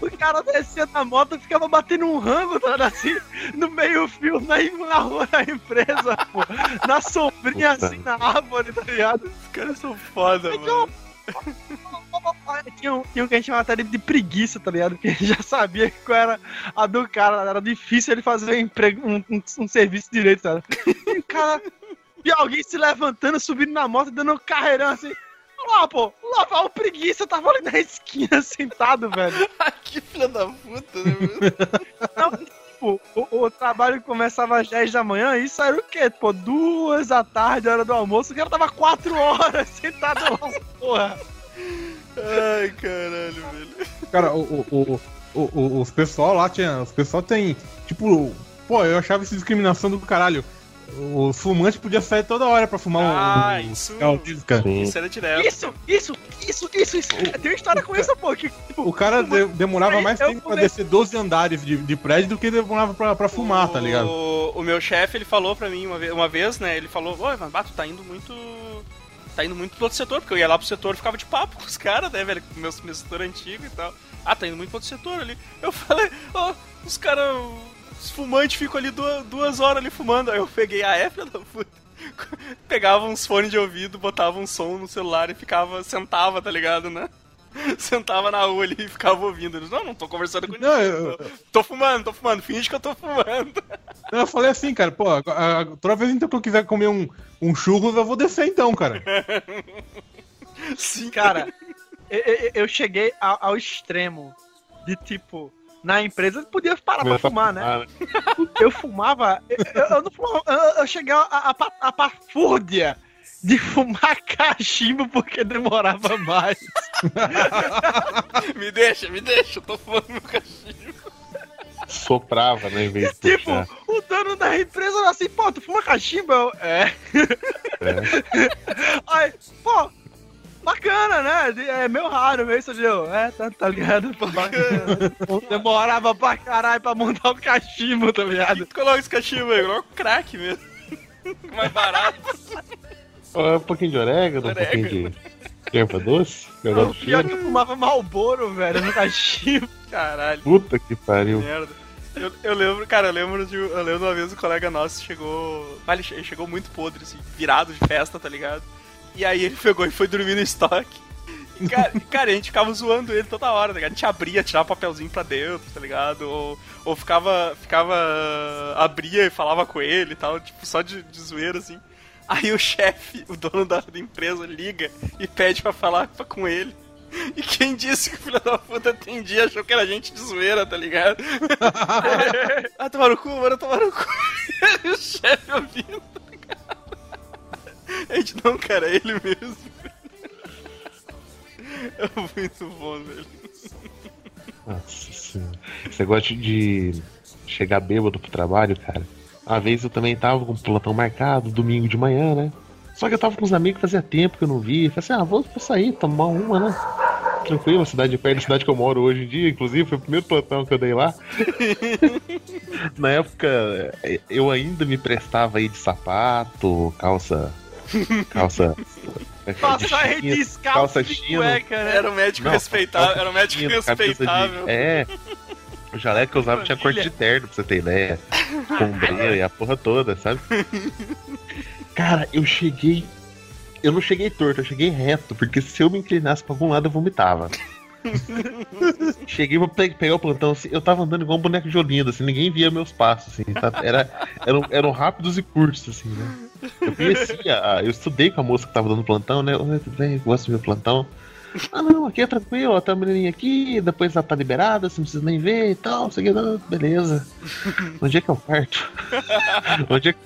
o cara descia da moto e ficava batendo um rango, tá assim, no meio fio, na, na rua da empresa, pô. Na sombrinha, Puta. assim, na árvore, tá ligado? Os caras são foda, Então, mano. Tinha um, tinha um que a gente chamava até de, preguiça, tá ligado? Porque a gente já sabia qual era a do cara, era difícil ele fazer um, emprego, um, um, um serviço direito, tá ligado? E o cara, e alguém se levantando, subindo na moto, dando um carreirão assim. Lá, pô, lavar o preguiça, tava ali na esquina sentado, velho. que filha da puta, né? Não, tipo, o, o trabalho começava às 10 da manhã e isso era o quê? Pô, duas da tarde, hora do almoço, o cara tava quatro horas sentado lá, porra. Ai, caralho, velho. Cara, o, o, o, o- o- os pessoal lá tinha. Os pessoal tem. Tipo, pô, eu achava isso discriminação do caralho. Os fumantes podiam sair toda hora pra fumar Ah, um. isso- deles, cara. Sim. Isso era direto. Isso, isso, isso, isso, isso. Tem uma história com isso, pô. Que, tipo, O cara de- demorava mais Eu tempo pra descer 12 andares de, de prédio do que demorava pra, pra fumar, tá ligado? O, o meu chefe, ele falou pra mim uma vez, uma vez né? Ele falou, ô, Ivan, Bato, tá indo muito. Tá indo muito pro outro setor, porque eu ia lá pro setor e ficava de papo com os caras, né, velho? Com o meu, meu setor antigo e tal. Ah, tá indo muito pro outro setor ali. Eu falei, ó, os caras. Os fumantes ficam ali duas, duas horas ali fumando. Aí eu peguei a F da puta. Pegava uns fones de ouvido, botava um som no celular e ficava, sentava, tá ligado, né? Sentava na rua ali e ficava ouvindo. Eles, não, não tô conversando com Não, ninguém. eu- Tô, tô fumando, tô fumando. Finge que eu tô fumando. Não, Eu falei assim, cara, pô, a- a- toda vez então que eu quiser comer um, um churros, eu vou descer então, cara. Sim, Cara, eu, eu- eu cheguei ao, ao extremo de tipo. Na empresa podia parar pra fumar, né? né? Eu fumava. Eu, eu- eu não fumava. Eu, eu cheguei a, a, a, a pafúrdia de fumar cachimbo porque demorava mais. Me deixa, me deixa, eu tô fumando meu cachimbo. Soprava, né? Em vez de tipo, puxar. o dono da empresa era assim, pô, tu fuma cachimbo? Eu, é. É. Aí, pô, bacana, né? É meio raro mesmo, eu, é, tá, tá ligado? Bacana. Demorava pra caralho pra montar o cachimbo, tá ligado? Coloca esse cachimbo aí, coloca o crack mesmo. Mais barato. Um pouquinho de orégano, um pouquinho de erva doce. Eu O pior é que eu fumava Malboro, velho, no cachimbo. Caralho. Puta que pariu. Merda. Eu, eu lembro, cara, eu lembro de. Eu lembro uma vez um colega nosso chegou. Ele che- ele chegou muito podre, assim, virado de festa, tá ligado? E aí ele pegou e foi dormir no estoque. E, cara, cara, a gente ficava zoando ele toda hora, tá ligado? A gente abria, tirava papelzinho pra dentro, tá ligado? Ou, ou ficava. ficava. abria e falava com ele e tal, tipo, só de, de zoeira, assim. Aí o chefe, o dono da, da empresa, liga e pede pra falar pra- com ele. E quem disse que o filho da puta atendia achou que era gente de zoeira, tá ligado? ah, tomar no cu, mano, tomar no cu. E o chefe ouvindo? A gente, não, cara, é ele mesmo. É muito bom, velho. Nossa senhora. Esse negócio de chegar bêbado pro trabalho, cara. Uma vez eu também tava com um plantão marcado, domingo de manhã, né? Só que eu tava com uns amigos fazia tempo que eu não vi. Falei assim, ah, vou, vou sair, tomar uma, né? Tranquilo, cidade perto da cidade que eu moro hoje em dia, inclusive, foi o primeiro plantão que eu dei lá. Na época, eu ainda me prestava aí de sapato, calça. Calça. Chino, descalço calça de chino. cueca, né? Era um médico Não, respeitável, era um médico Tinha camisa de- respeitável. É. O jaleco que eu usava tinha corte de terno, pra você ter ideia. Com brilho e a porra toda, sabe? Cara, eu cheguei. Eu não cheguei torto, eu cheguei reto, porque se eu me inclinasse pra algum lado eu vomitava. Cheguei pra pe- pegar o plantão, assim, eu tava andando igual um boneco de Olinda, assim, ninguém via meus passos, assim, sabe? Era, eram, eram rápidos e curtos, assim, né? Eu conhecia, eu estudei com a moça que tava dando plantão, né? Oi, tudo bem? Gosto do meu plantão. Ah, não, aqui é tranquilo, ó, tem uma menininha aqui, depois ela tá liberada, você não precisa nem ver e tal, não, beleza. Onde é que é o quarto? Onde é que.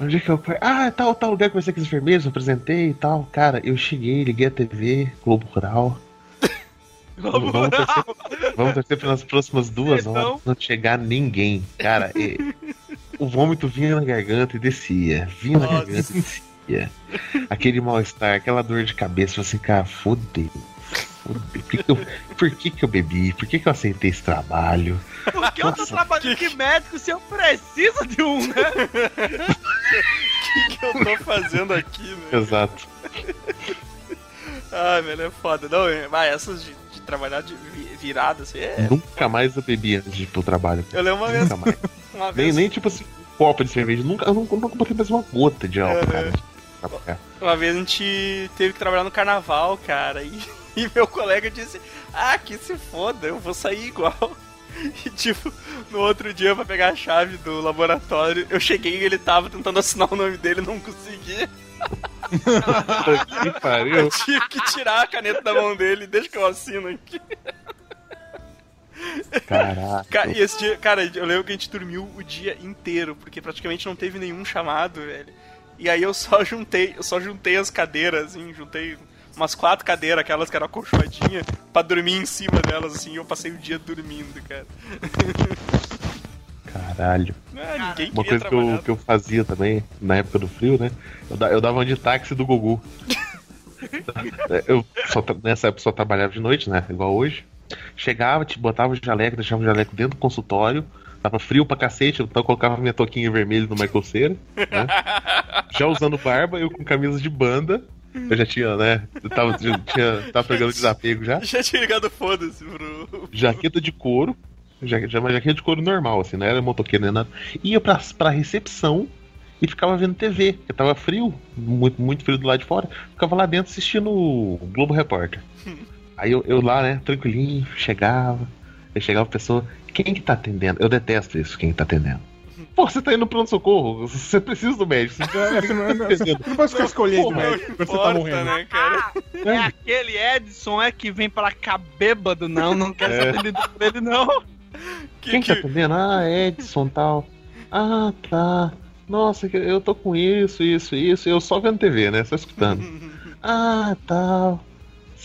Onde é que é o quarto? Ah, tal, tal lugar que vai ser com os enfermeiros, eu apresentei e tal. Cara, eu cheguei, liguei a TV, Globo Rural. Vamos, vamos torcer, vamos torcer pelas próximas duas horas não chegar ninguém. Cara, e- o vômito vinha na garganta e descia. Vinha na Nossa. garganta e descia. Aquele mal-estar, aquela dor de cabeça, assim, cara, fodeu. Fodeu. Por que, que eu, por que, que eu bebi? Por que, que eu aceitei esse trabalho? Porque eu tô Nossa. trabalhando de médico se eu preciso de um, né? O que, que eu tô fazendo aqui, né? Exato. Ai, velho, é foda. Não, é- vai, essas de, de trabalhar de vi- virada, assim, é. Nunca mais eu bebi antes de ir pro trabalho. Eu lembro uma vez, Nunca mais. uma nem, vez, nem tipo assim, copo de cerveja. Nunca, eu nunca, nunca botei mais uma gota de álcool, É, cara. Trabalhar. uma vez a gente teve que trabalhar no carnaval, cara, e, e meu colega disse, ah, que se foda, eu vou sair igual. E tipo, no outro dia pra pegar a chave do laboratório, eu cheguei e ele tava tentando assinar o nome dele e não conseguia. que Eu pariu. tive que tirar a caneta da mão dele, deixa que eu assino aqui. Caraca. Cara, e esse dia, cara, eu lembro que a gente dormiu o dia inteiro, porque praticamente não teve nenhum chamado, velho. E aí eu só juntei, eu só juntei as cadeiras, assim, juntei umas quatro cadeiras, aquelas que eram acolchoadinhas, pra dormir em cima delas, assim, e eu passei o dia dormindo, cara. Caralho. Ah, Uma coisa que eu, que eu fazia também, na época do frio, né? Eu, da- eu dava uma de táxi do Gugu. eu só nessa época só trabalhava de noite, né? Igual hoje. Chegava, te botava o jaleco, deixava o jaleco dentro do consultório. Tava frio pra cacete, então eu colocava minha toquinha vermelha no Michael Cera, né? Já usando barba, eu com camisa de banda. Eu já tinha, né? Eu tava, já tinha, tava pegando desapego já. Já tinha ligado foda-se pro. Jaqueta de couro. Ja, já uma jaqueta de couro normal, assim, não era motoqueiro nem nada. Ia pra, pra recepção e ficava vendo TV, porque tava frio, muito, muito frio do lado de fora. Ficava lá dentro assistindo o Globo Repórter. Aí eu, eu lá, né, tranquilinho, chegava. Aí chegava a pessoa, quem que tá atendendo? Eu detesto isso, quem que tá atendendo. Pô, você tá indo no pronto-socorro, você precisa do médico. Você É, você não, você não pode ficar escolhendo, Porra, velho, quando você tá morrendo. né, cara? É aquele Edson é que vem pra cá bêbado, não, não quer É. ser atendido por ele, não. Que, Quem que tá atendendo? Ah, Edson tal. Ah, tá. Nossa, eu tô com isso, isso, isso. Eu só vendo TV, né? Só escutando. Ah, tal.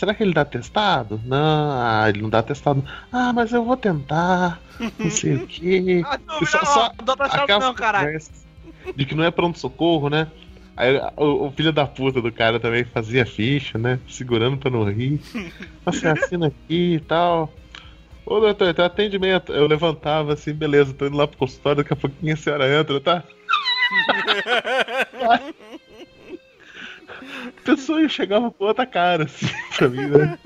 Será que ele dá testado? Não, ah, ele não dá testado. Ah, mas eu vou tentar. Não sei o quê. Ah, não, Só- não, só não dá pra achar Aquelas não, caralho. De que não é pronto-socorro, né? Aí o, o filho da puta do cara também fazia ficha, né? Segurando pra não rir. Você assina aqui e tal. Ô doutor, tem atendimento. Eu levantava assim, beleza, tô indo lá pro consultório, daqui a pouquinho a senhora entra, tá? A pessoa chegava com outra cara, assim, pra mim, né?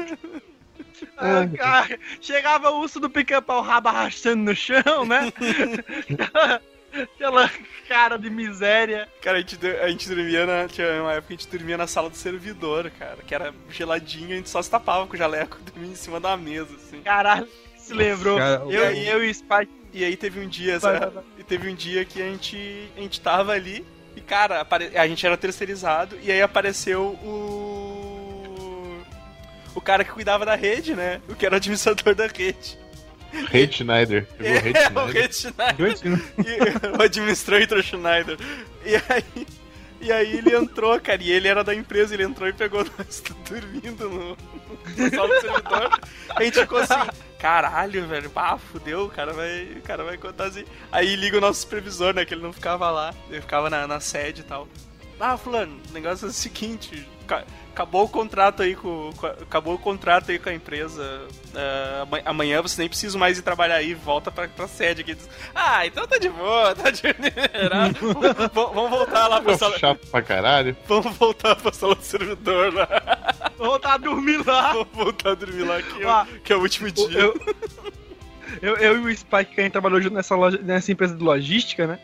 Ah, cara, chegava o urso do pica-pau rabo arrastando no chão, né? Aquela cara de miséria. Cara, a gente, a gente dormia na. Tinha uma época que a gente dormia na sala do servidor, cara. Que era geladinho, a gente só se tapava com o jaleco, dormia em cima da mesa, assim. Caralho, se lembrou. Cara, eu, o- eu e o Spike. E aí teve um dia, sabe? E teve um dia que a gente, a gente tava ali e, cara, apare- a gente era terceirizado e aí apareceu o. O cara que cuidava da rede, né? O que era o administrador da rede. Rede Schneider. É, Rede o Schneider. Rede Schneider. E- o administrator Schneider. E aí, e aí ele entrou, cara, e ele era da empresa, ele entrou e pegou nós dormindo no, sala do servidor. A gente ficou assim, caralho, velho, pá, fudeu, o cara vai, o cara vai contar assim. Aí liga o nosso supervisor, né, que ele não ficava lá, ele ficava na, na sede e tal. Ah, fulano, o negócio é o seguinte, ca- acabou o contrato aí com, acabou o contrato aí com a empresa. ah, ama- amanhã você nem precisa mais ir trabalhar aí, volta pra, pra sede aqui. Ah, então tá de boa, tá de liberado. Vamos voltar lá pra sala. Chato pra caralho. Vamos voltar pra sala do servidor lá. Vou voltar a dormir lá. Vamos voltar a dormir lá que, é o- Ó, que é o último dia. Eu, eu, eu e o Spike, que a gente trabalhou junto nessa, loja, nessa empresa de logística, né?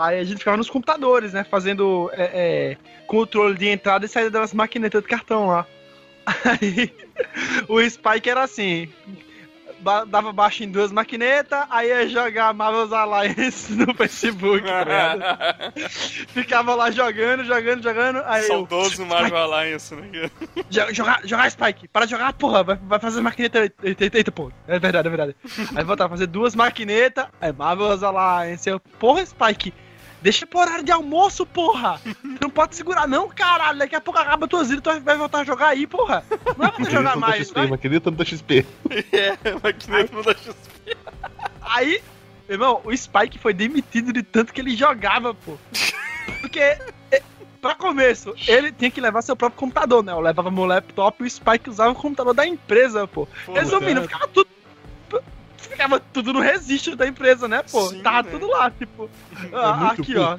Aí a gente ficava nos computadores, né? Fazendo é, é, controle de entrada e saída das maquinetas de cartão lá. Aí o Spike era assim. Dava baixo em duas maquinetas, aí ia jogar Marvel's Alliance no Facebook, tá? Ficava lá jogando, jogando, jogando. Aí eu, Saudoso Marvel Alliance, né? Jo- Jogar, jogar Spike, para de jogar, porra, vai, vai fazer maquineta. Eita, eita, pô, é verdade, é verdade. Aí voltar a fazer duas maquinetas, aí Marvel's Alliance, eu, porra, Spike, deixa pro horário de almoço, porra. Tu não pode segurar, não, caralho, daqui a pouco acaba tuas vidas, tu vai voltar a jogar aí, porra. Não é pra tu jogar mais, XP, né? vai. maquineta não dá XP. É, maquineta não dá XP. Aí, irmão, o Spike foi demitido de tanto que ele jogava, pô. Porque, é, pra começo, ele tinha que levar seu próprio computador, né? Eu levava meu laptop e o Spike usava o computador da empresa, pô. Resumindo, ficava tudo. Ficava tudo no registro da empresa, né, pô? Sim, Tava né? tudo lá, tipo. muito aqui, ó.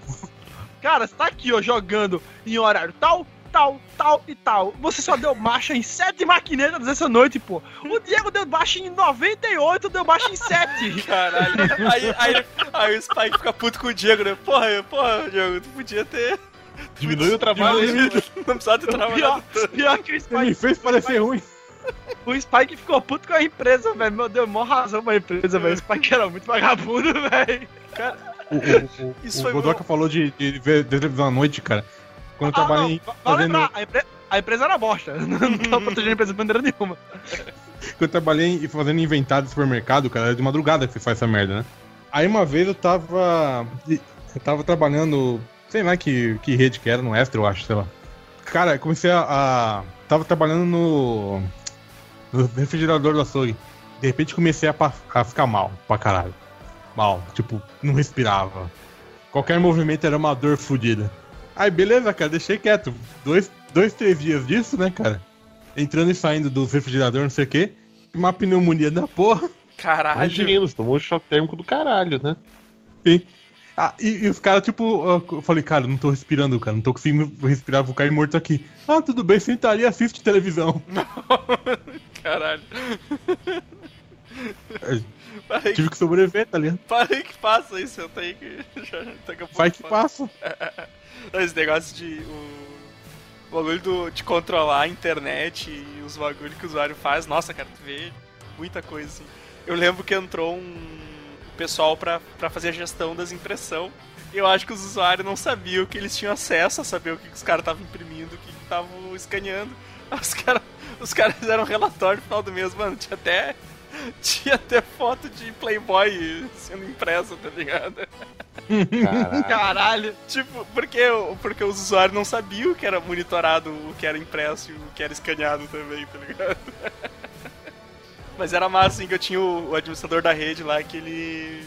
Cara, você tá aqui, ó, jogando em horário tal, tal, tal e tal. Você só deu marcha em sete maquinetas essa noite, pô. O Diego deu marcha em 98, deu marcha em 7. Caralho. Aí, aí, aí o Spike fica puto com o Diego, né? Porra, porra, Diego, tu podia ter. Diminui o trabalho aí. Não precisava ter Pior, trabalhado. pior que o Você me Spike, fez parecer ruim. o Spike ficou puto com a empresa, velho. Meu, deu mó razão pra empresa, velho. O Spike era muito vagabundo, velho. O, o, o, Isso o foi Godoka bom. falou de, de ver televisão à noite, cara. Quando eu Ah, trabalhei não, Vale fazendo. lembrar, a, empre- a empresa era bosta. Não tava protegendo a empresa de maneira nenhuma. Quando eu trabalhei em- fazendo inventário de supermercado, cara, era de madrugada que você faz essa merda, né? Aí uma vez eu tava. Eu tava trabalhando. Sei lá que, que rede que era, no Extra, eu acho, sei lá. Cara, eu comecei a. a- tava trabalhando no. No refrigerador do açougue. De repente comecei a, a ficar mal pra caralho. Mal. Tipo, não respirava. Qualquer movimento era uma dor fodida. Aí, beleza, cara, deixei quieto. Dois, dois, três dias disso, né, cara? Entrando e saindo dos refrigeradores, não sei o quê. Uma pneumonia da porra. Caralho. Imagina, você tomou um choque térmico do caralho, né? Sim. Ah, e, e os caras, tipo, eu falei, cara, não tô respirando, cara, não tô conseguindo respirar, vou cair morto aqui. Ah, tudo bem, senta ali e assiste televisão. Caralho. Parei, Tive que sobreviver, tá ligado? parei que passa isso, eu tenho que. Já, a pouco Vai que passa. passa. Esse negócio de. O, o bagulho do, de controlar a internet e os bagulhos que o usuário faz. Nossa, cara, tu vê muita coisa assim. Eu lembro que entrou um pessoal pra, pra fazer a gestão das impressão. Eu acho que os usuários não sabiam que eles tinham acesso a saber o que, que os caras estavam imprimindo, o que estavam escaneando. Os caras os caras fizeram um relatório no final do mês, mano. Tinha até. Tinha até foto de Playboy sendo impressa, tá ligado? Caralho. Caralho. Tipo, porque, porque os usuários não sabiam que era monitorado o que era impresso e o que era escaneado também, tá ligado? Mas era massa, assim, que eu tinha o, o administrador da rede lá que ele.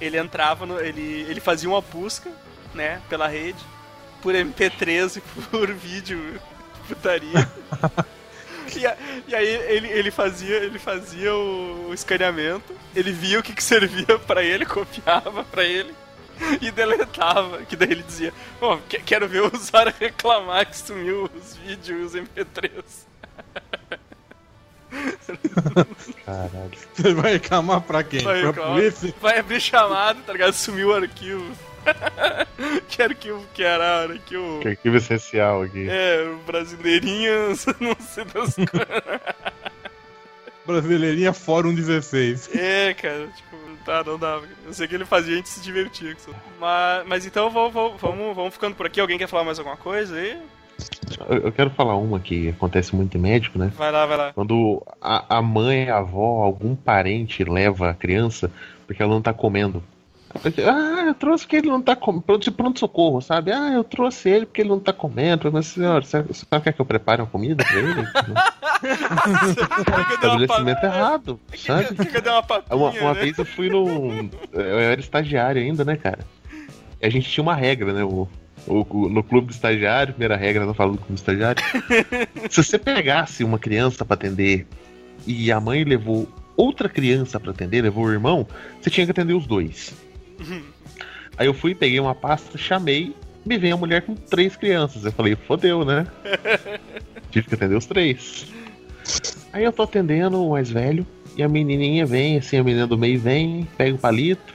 Ele entrava no. Ele, ele fazia uma busca, né, pela rede, por MP3 e por vídeo de putaria. E, e aí ele, ele fazia, ele fazia o, o escaneamento, ele via o que, que servia pra ele, copiava pra ele e deletava. Que daí ele dizia: Bom, que- quero ver o usuário reclamar que sumiu os vídeos e os MP3. Caralho. Você vai reclamar pra quem? Vai, pra reclamar. polícia? Vai abrir chamada, tá ligado? Sumiu o arquivo. que arquivo que era? Arquivo. Que arquivo essencial aqui. É, brasileirinhas, não sei das coisas. Brasileirinha Fórum 16. É, cara, tipo, tá, não dava. Eu sei que ele fazia a gente se divertir. com isso. Mas, mas então vou- vou- vamos, vamos ficando por aqui. Alguém quer falar mais alguma coisa aí? Eu, quero falar uma que acontece muito em médico, né? Vai lá, vai lá. Quando a, a mãe, a avó, algum parente leva a criança porque ela não tá comendo. Ah, eu trouxe porque ele não tá comendo. De pronto-socorro, sabe? Ah, eu trouxe ele porque ele não tá comendo. Mas, senhora, você você quer que eu prepare uma comida pra ele? Estabelecimento errado, sabe? Quer que uma papinha, Uma, uma né? vez eu fui no. Eu era estagiário ainda, né, cara? E a gente tinha uma regra, né? O, o- no clube do estagiário, primeira regra, não falo do clube do estagiário. Se você pegasse uma criança pra atender e a mãe levou outra criança pra atender, levou o irmão, você tinha que atender os dois. Aí eu fui, peguei uma pasta, chamei, me veio a mulher com três crianças. Eu falei, fodeu, né? Tive que atender os três. Aí eu tô atendendo o mais velho, e a menininha vem, assim, a menina do meio vem, pega o palito,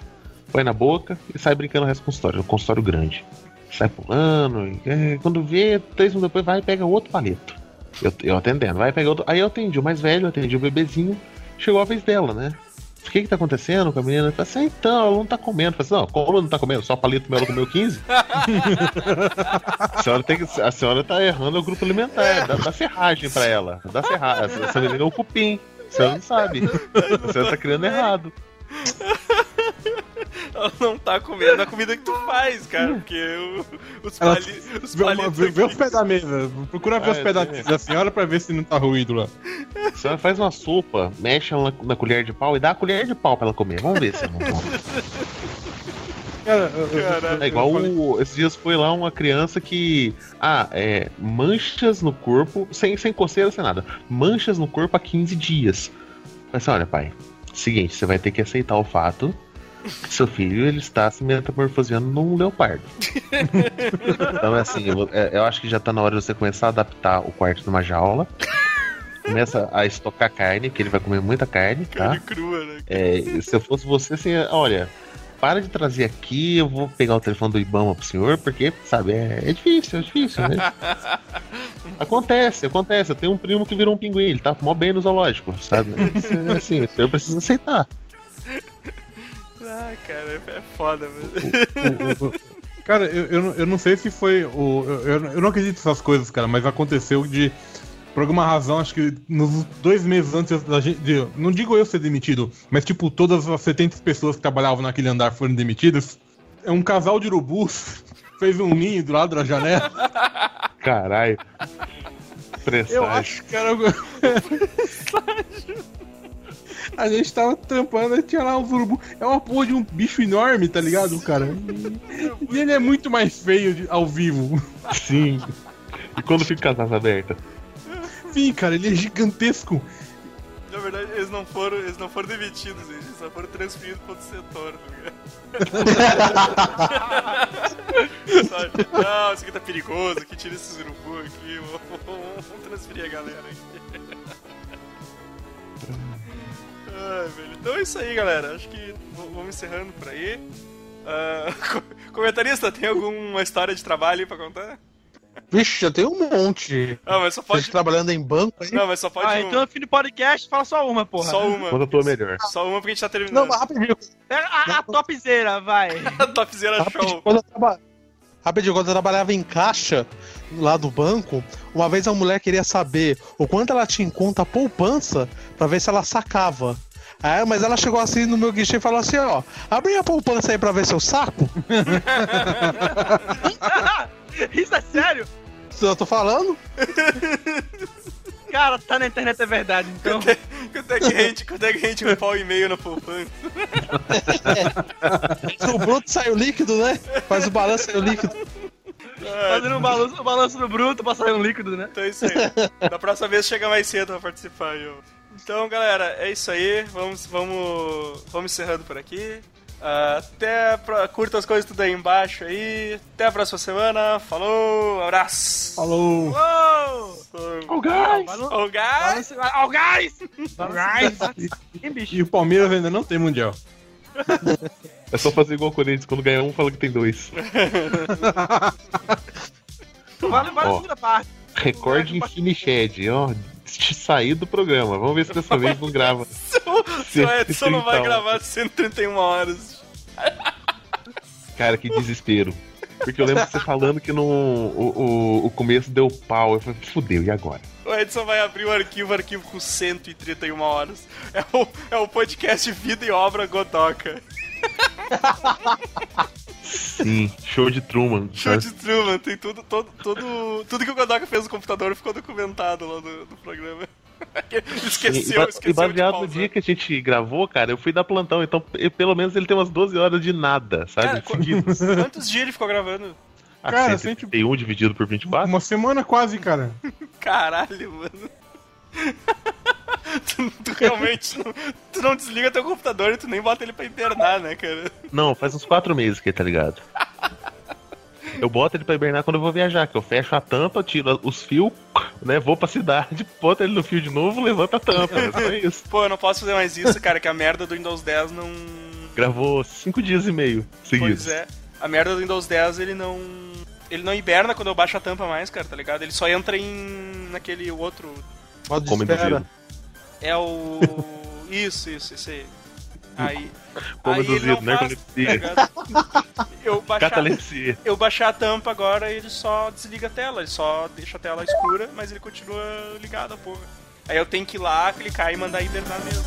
põe na boca e sai brincando o resto do consultório, um consultório grande. Sai pulando, e, é, quando vê, três minutos depois vai e pega outro palito. Eu, eu atendendo, vai pegar outro. Aí eu atendi o mais velho, atendi o bebezinho, chegou a vez dela, né? O que que tá acontecendo com a menina? Eu falei assim, ah, então, ela não tá comendo. Eu falei assim, não, como não tá comendo? Só palito meu, ela comeu 15? a, senhora tem que, a senhora tá errando o grupo alimentar. Dá, dá serragem pra ela. Dá serragem. Essa menina é um cupim. A senhora não sabe. A senhora tá criando errado. Ela não tá comendo a comida que tu faz, cara. Porque o- os, Ela pali, os Vê, uma, palitos. vê, vê aqui- os pés da mesa. Procura ver Ah, os eu pés da, senhora pra ver se não tá ruído lá. A senhora faz uma sopa, mexe ela na, na colher de pau e dá a colher de pau pra ela comer. Vamos ver se ela não come. Cara, Caralho. É igual o- esses dias foi lá uma criança que. Ah, é. Manchas no corpo, sem, sem coceira, sem nada. Manchas no corpo há 15 dias. Mas assim, olha, pai. Seguinte, você vai ter que aceitar o fato seu filho ele está se metamorfoseando num leopardo. então é assim, eu, é, eu acho que já tá na hora de você começar a adaptar o quarto numa jaula. Começa a estocar carne, que ele vai comer muita carne, tá? Carne crua, né? É, se eu fosse você, assim, olha, para de trazer aqui, eu vou pegar o telefone do Ibama pro senhor, porque, sabe, é, é difícil, é difícil, né? acontece, acontece. Eu tenho um primo que virou um pinguim, ele tá mó bem no zoológico, sabe? É, assim, o senhor precisa aceitar. Ah, cara, é foda, velho. o- o- Cara, eu, eu, não- eu não sei se foi o. Eu, eu- eu não acredito nessas coisas, cara, mas aconteceu de. Por alguma razão, acho que nos dois meses antes da gente. de- não digo eu ser demitido, mas tipo, todas as 70 pessoas que trabalhavam naquele andar foram demitidas. É um casal de urubus fez um ninho do lado da janela. Caralho. Eu Presságio. acho que era. A gente tava trampando e tinha lá os urubu. É uma porra de um bicho enorme, tá ligado, cara? E ele é muito mais feio de- ao vivo. Sim. E quando fica com as asas abertas? Sim, cara, ele é gigantesco. Na verdade, eles não foram, eles não foram demitidos, eles só foram transferidos para outro setor, tá ligado? Sabe? Não, isso aqui tá perigoso, aqui tira esses urubu aqui, vamos, vamos transferir a galera aqui. Ai, velho. Então é isso aí, galera. Acho que vamos encerrando por aí. Co- comentarista, tem alguma história de trabalho aí pra contar? Vixe, já tem um monte. Ah, mas só Vocês pode. trabalhando em banco aí? Não, mas só pode Ah, uma. então no fim do podcast fala só uma, porra. Só uma. Quando a tua melhor. Só uma porque a gente tá Não, terminando. mas rapidinho. Pega a, a topzera, vai. Topzera Rapidinho, show. quando eu, traba... rapidinho, quando eu trabalhava em caixa lá do banco, uma vez a mulher queria saber o quanto ela tinha em conta poupança pra ver se ela sacava. Aí, mas ela chegou assim no meu guichê e falou assim, ó, abre a poupança aí pra ver se eu saco. Isso é sério? Eu tô falando? Cara, tá na internet é verdade, então. Quanto é, é que rende, quanto é que rende um pau e meio na poupança? Se o bruto sai o líquido, né? Faz o balanço sai o líquido. Fazendo um balanço, um balanço no bruto pra sair um líquido, né? Então é isso aí. Da próxima vez chega mais cedo pra participar, eu. Então, galera, é isso aí. Vamos, vamos, vamos encerrando por aqui. Ah, até pra, curta as coisas tudo aí embaixo aí. Até a próxima semana. Falou, abraço. Falou. Uou! Oh, guys! Oh, guys! Oh, guys! Oh? E o Palmeiras ainda não tem mundial. É só fazer igual o Corinthians, quando ganha um, fala que tem dois. Vale, vale a segunda parte. Recorde em Finished, ó. De sair do programa. Vamos ver se dessa vez não grava. Seu Edson não vai 130 gravar 131 horas. Cara, que desespero. Porque eu lembro de você falando que no, o, o, o começo deu pau. Eu falei, fudeu, e agora? O Edson vai abrir o arquivo, arquivo com 131 horas. É o, é o podcast Vida e Obra Godoka. Sim, show de Truman. Show sabe? de Truman, tem tudo, todo, todo, tudo que o Godoka fez no computador ficou documentado lá no, no programa. esqueceu, E, esqueceu e baseado de no dia que a gente gravou, cara, eu fui dar plantão, então e- pelo menos ele tem umas 12 horas de nada, sabe? Cara. Quantos dias ele ficou gravando? Ah, Cara, 131 dividido por 24? Uma semana quase, cara. Caralho, mano. tu, tu realmente não, tu não desliga teu computador e tu nem bota ele pra internar, né, cara? Não, faz uns 4 meses que ele tá ligado. Eu boto ele pra hibernar quando eu vou viajar, que eu fecho a tampa, tiro os fios, né? Vou pra cidade, boto ele no fio de novo, levanto a tampa. É só isso. Pô, eu não posso fazer mais isso, cara, que a merda do Windows 10 não. Gravou 5 dias e meio seguidos. Pois é. A merda do Windows 10 ele não. Ele não hiberna quando eu baixo a tampa mais, cara, tá ligado? Ele só entra em. naquele outro. Modo de Come do espera. É o. Isso, isso, isso aí. Aí. Come aí do ele não dedo, né? faz, tá? Eu baixar, Catalepsia. eu baixar a tampa agora ele só desliga a tela, ele só deixa a tela escura, mas ele continua ligado a porra. Aí eu tenho que ir lá, clicar e mandar hibernar mesmo.